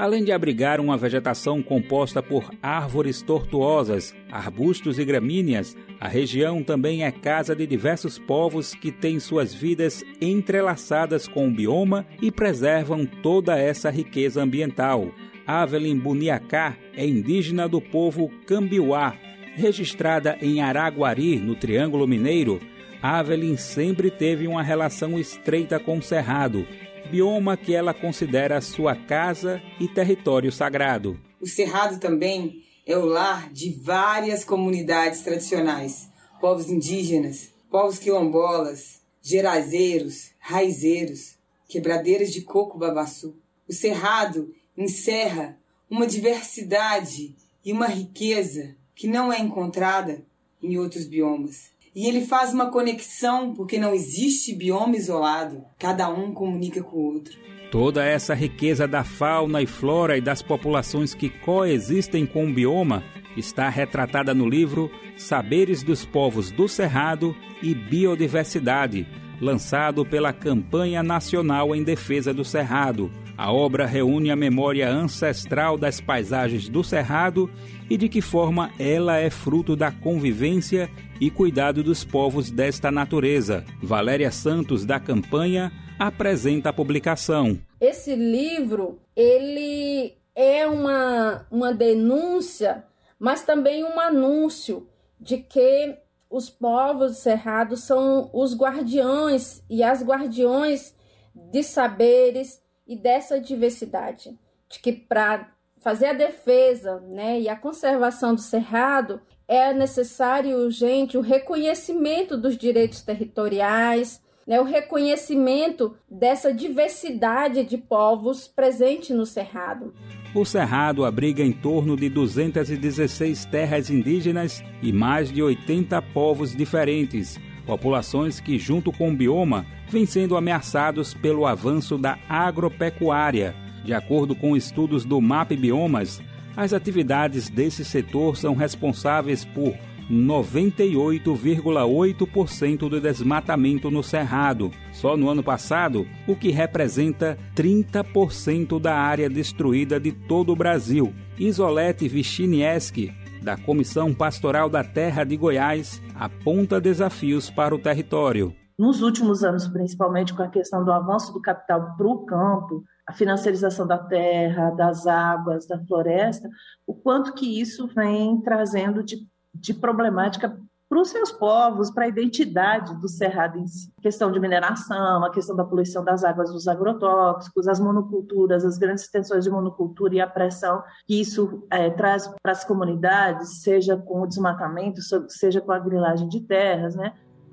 Além de abrigar uma vegetação composta por árvores tortuosas, arbustos e gramíneas, a região também é casa de diversos povos que têm suas vidas entrelaçadas com o bioma e preservam toda essa riqueza ambiental. Avelin Buniacá é indígena do povo Cambiuá, registrada em Araguari, no Triângulo Mineiro. Avelin sempre teve uma relação estreita com o Cerrado bioma que ela considera sua casa e território sagrado. O Cerrado também é o lar de várias comunidades tradicionais, povos indígenas, povos quilombolas, gerazeiros, raizeiros, quebradeiras de coco babaçu. O Cerrado encerra uma diversidade e uma riqueza que não é encontrada em outros biomas. E ele faz uma conexão porque não existe bioma isolado, cada um comunica com o outro. Toda essa riqueza da fauna e flora e das populações que coexistem com o bioma está retratada no livro Saberes dos Povos do Cerrado e Biodiversidade, lançado pela Campanha Nacional em Defesa do Cerrado. A obra reúne a memória ancestral das paisagens do Cerrado e de que forma ela é fruto da convivência e cuidado dos povos desta natureza. Valéria Santos, da campanha, apresenta a publicação. Esse livro, ele é uma, uma denúncia, mas também um anúncio de que os povos cerrados são os guardiões e as guardiões de saberes e dessa diversidade. De que para fazer a defesa né, e a conservação do cerrado, é necessário urgente o reconhecimento dos direitos territoriais, né, o reconhecimento dessa diversidade de povos presente no Cerrado. O Cerrado abriga em torno de 216 terras indígenas e mais de 80 povos diferentes, populações que, junto com o bioma, vêm sendo ameaçados pelo avanço da agropecuária de acordo com estudos do MAP Biomas, as atividades desse setor são responsáveis por 98,8% do desmatamento no Cerrado, só no ano passado, o que representa 30% da área destruída de todo o Brasil. Isolete Vichinieski, da Comissão Pastoral da Terra de Goiás, aponta desafios para o território. Nos últimos anos, principalmente com a questão do avanço do capital para o campo, a financiarização da terra, das águas, da floresta, o quanto que isso vem trazendo de, de problemática para os seus povos, para a identidade do cerrado em si. A questão de mineração, a questão da poluição das águas dos agrotóxicos, as monoculturas, as grandes extensões de monocultura e a pressão que isso é, traz para as comunidades, seja com o desmatamento, seja com a grilagem de terras, né?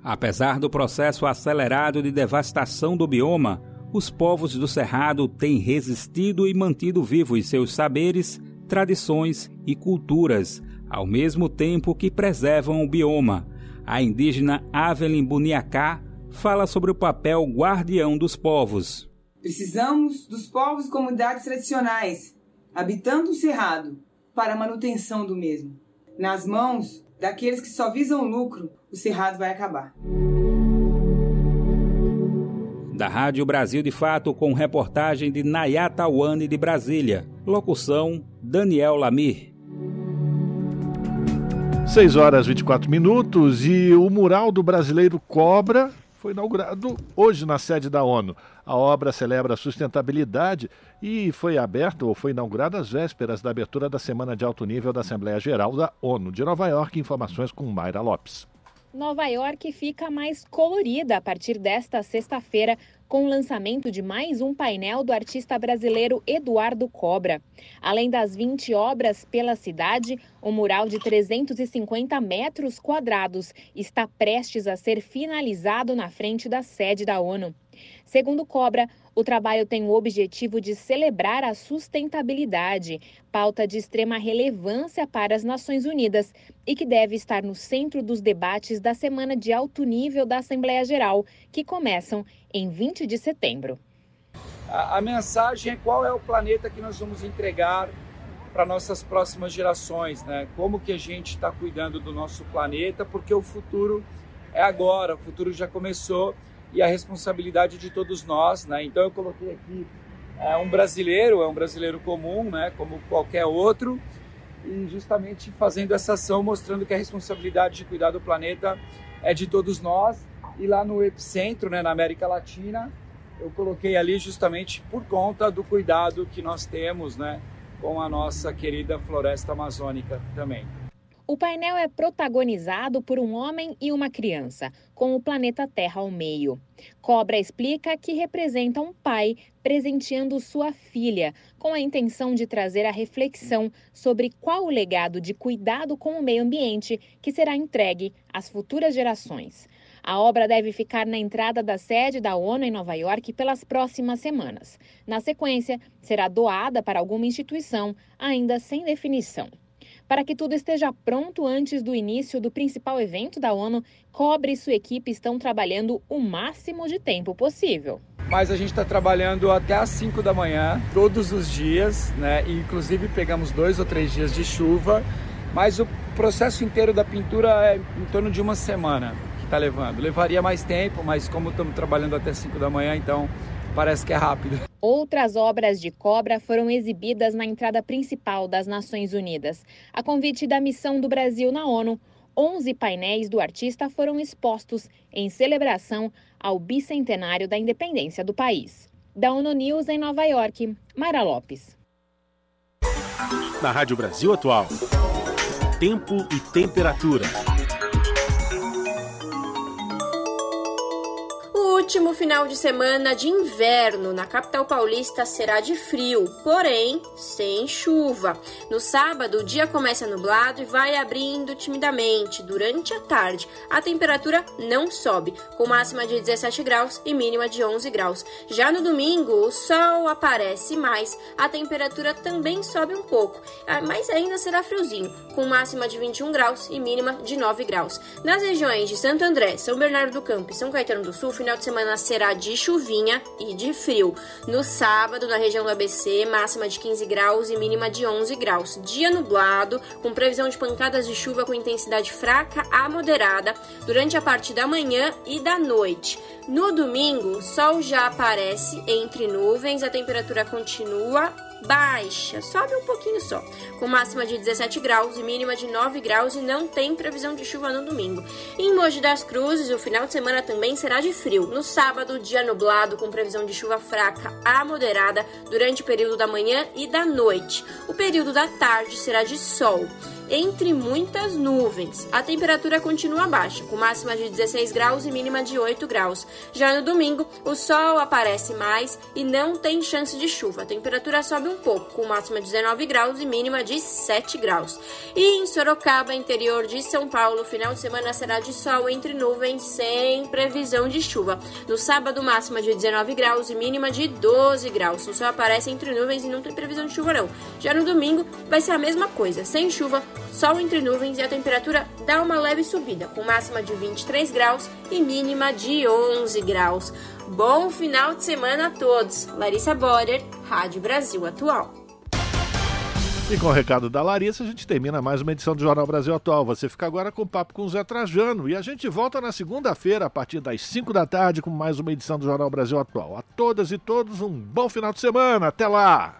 Apesar do processo acelerado de devastação do bioma, os povos do Cerrado têm resistido e mantido vivos seus saberes, tradições e culturas, ao mesmo tempo que preservam o bioma. A indígena Avelin Buniacá fala sobre o papel guardião dos povos. Precisamos dos povos e comunidades tradicionais, habitando o cerrado, para a manutenção do mesmo. Nas mãos daqueles que só visam lucro, o cerrado vai acabar. Da Rádio Brasil de Fato, com reportagem de Nayata Wane de Brasília. Locução: Daniel Lamir. 6 horas e 24 minutos e o mural do brasileiro Cobra foi inaugurado hoje na sede da ONU. A obra celebra a sustentabilidade e foi aberta ou foi inaugurada às vésperas da abertura da Semana de Alto Nível da Assembleia Geral da ONU. De Nova York, informações com Mayra Lopes. Nova York fica mais colorida a partir desta sexta-feira com o lançamento de mais um painel do artista brasileiro Eduardo Cobra. Além das 20 obras pela cidade, o mural de 350 metros quadrados está prestes a ser finalizado na frente da sede da ONU. Segundo Cobra, o trabalho tem o objetivo de celebrar a sustentabilidade, pauta de extrema relevância para as Nações Unidas e que deve estar no centro dos debates da Semana de Alto Nível da Assembleia Geral, que começam em 20 de setembro. A, a mensagem é qual é o planeta que nós vamos entregar para nossas próximas gerações, né? Como que a gente está cuidando do nosso planeta, porque o futuro é agora, o futuro já começou e a responsabilidade de todos nós, né? Então eu coloquei aqui é um brasileiro, é um brasileiro comum, né? Como qualquer outro, e justamente fazendo essa ação mostrando que a responsabilidade de cuidar do planeta é de todos nós. E lá no epicentro, né, na América Latina, eu coloquei ali justamente por conta do cuidado que nós temos, né, com a nossa querida floresta amazônica também. O painel é protagonizado por um homem e uma criança, com o planeta Terra ao meio. Cobra explica que representa um pai presenteando sua filha, com a intenção de trazer a reflexão sobre qual o legado de cuidado com o meio ambiente que será entregue às futuras gerações. A obra deve ficar na entrada da sede da ONU em Nova York pelas próximas semanas. Na sequência, será doada para alguma instituição, ainda sem definição. Para que tudo esteja pronto antes do início do principal evento da ONU, Cobre e sua equipe estão trabalhando o máximo de tempo possível. Mas a gente está trabalhando até às 5 da manhã, todos os dias, né? E, inclusive pegamos dois ou três dias de chuva, mas o processo inteiro da pintura é em torno de uma semana que está levando. Levaria mais tempo, mas como estamos trabalhando até 5 da manhã, então parece que é rápido. Outras obras de cobra foram exibidas na entrada principal das Nações Unidas. A convite da missão do Brasil na ONU, 11 painéis do artista foram expostos em celebração ao bicentenário da independência do país. Da ONU News em Nova York, Mara Lopes. Na Rádio Brasil Atual, tempo e temperatura. Último final de semana de inverno na capital paulista será de frio, porém sem chuva. No sábado, o dia começa nublado e vai abrindo timidamente durante a tarde. A temperatura não sobe, com máxima de 17 graus e mínima de 11 graus. Já no domingo, o sol aparece mais, a temperatura também sobe um pouco, ah, mas ainda será friozinho, com máxima de 21 graus e mínima de 9 graus. Nas regiões de Santo André, São Bernardo do Campo e São Caetano do Sul, final de semana semana será de chuvinha e de frio. No sábado, na região do ABC, máxima de 15 graus e mínima de 11 graus. Dia nublado, com previsão de pancadas de chuva com intensidade fraca a moderada durante a parte da manhã e da noite. No domingo, sol já aparece entre nuvens, a temperatura continua baixa, sobe um pouquinho só, com máxima de 17 graus e mínima de 9 graus e não tem previsão de chuva no domingo. Em Mogi das Cruzes, o final de semana também será de frio. No sábado, dia nublado, com previsão de chuva fraca a moderada durante o período da manhã e da noite. O período da tarde será de sol entre muitas nuvens. A temperatura continua baixa, com máxima de 16 graus e mínima de 8 graus. Já no domingo, o sol aparece mais e não tem chance de chuva. A temperatura sobe um pouco, com máxima de 19 graus e mínima de 7 graus. E em Sorocaba, interior de São Paulo, final de semana será de sol entre nuvens, sem previsão de chuva. No sábado, máxima de 19 graus e mínima de 12 graus. O sol aparece entre nuvens e não tem previsão de chuva, não. Já no domingo, vai ser a mesma coisa, sem chuva sol entre nuvens e a temperatura dá uma leve subida, com máxima de 23 graus e mínima de 11 graus. Bom final de semana a todos. Larissa Borer, Rádio Brasil Atual. E com o recado da Larissa, a gente termina mais uma edição do Jornal Brasil Atual. Você fica agora com o papo com o Zé Trajano. E a gente volta na segunda-feira, a partir das 5 da tarde, com mais uma edição do Jornal Brasil Atual. A todas e todos, um bom final de semana. Até lá!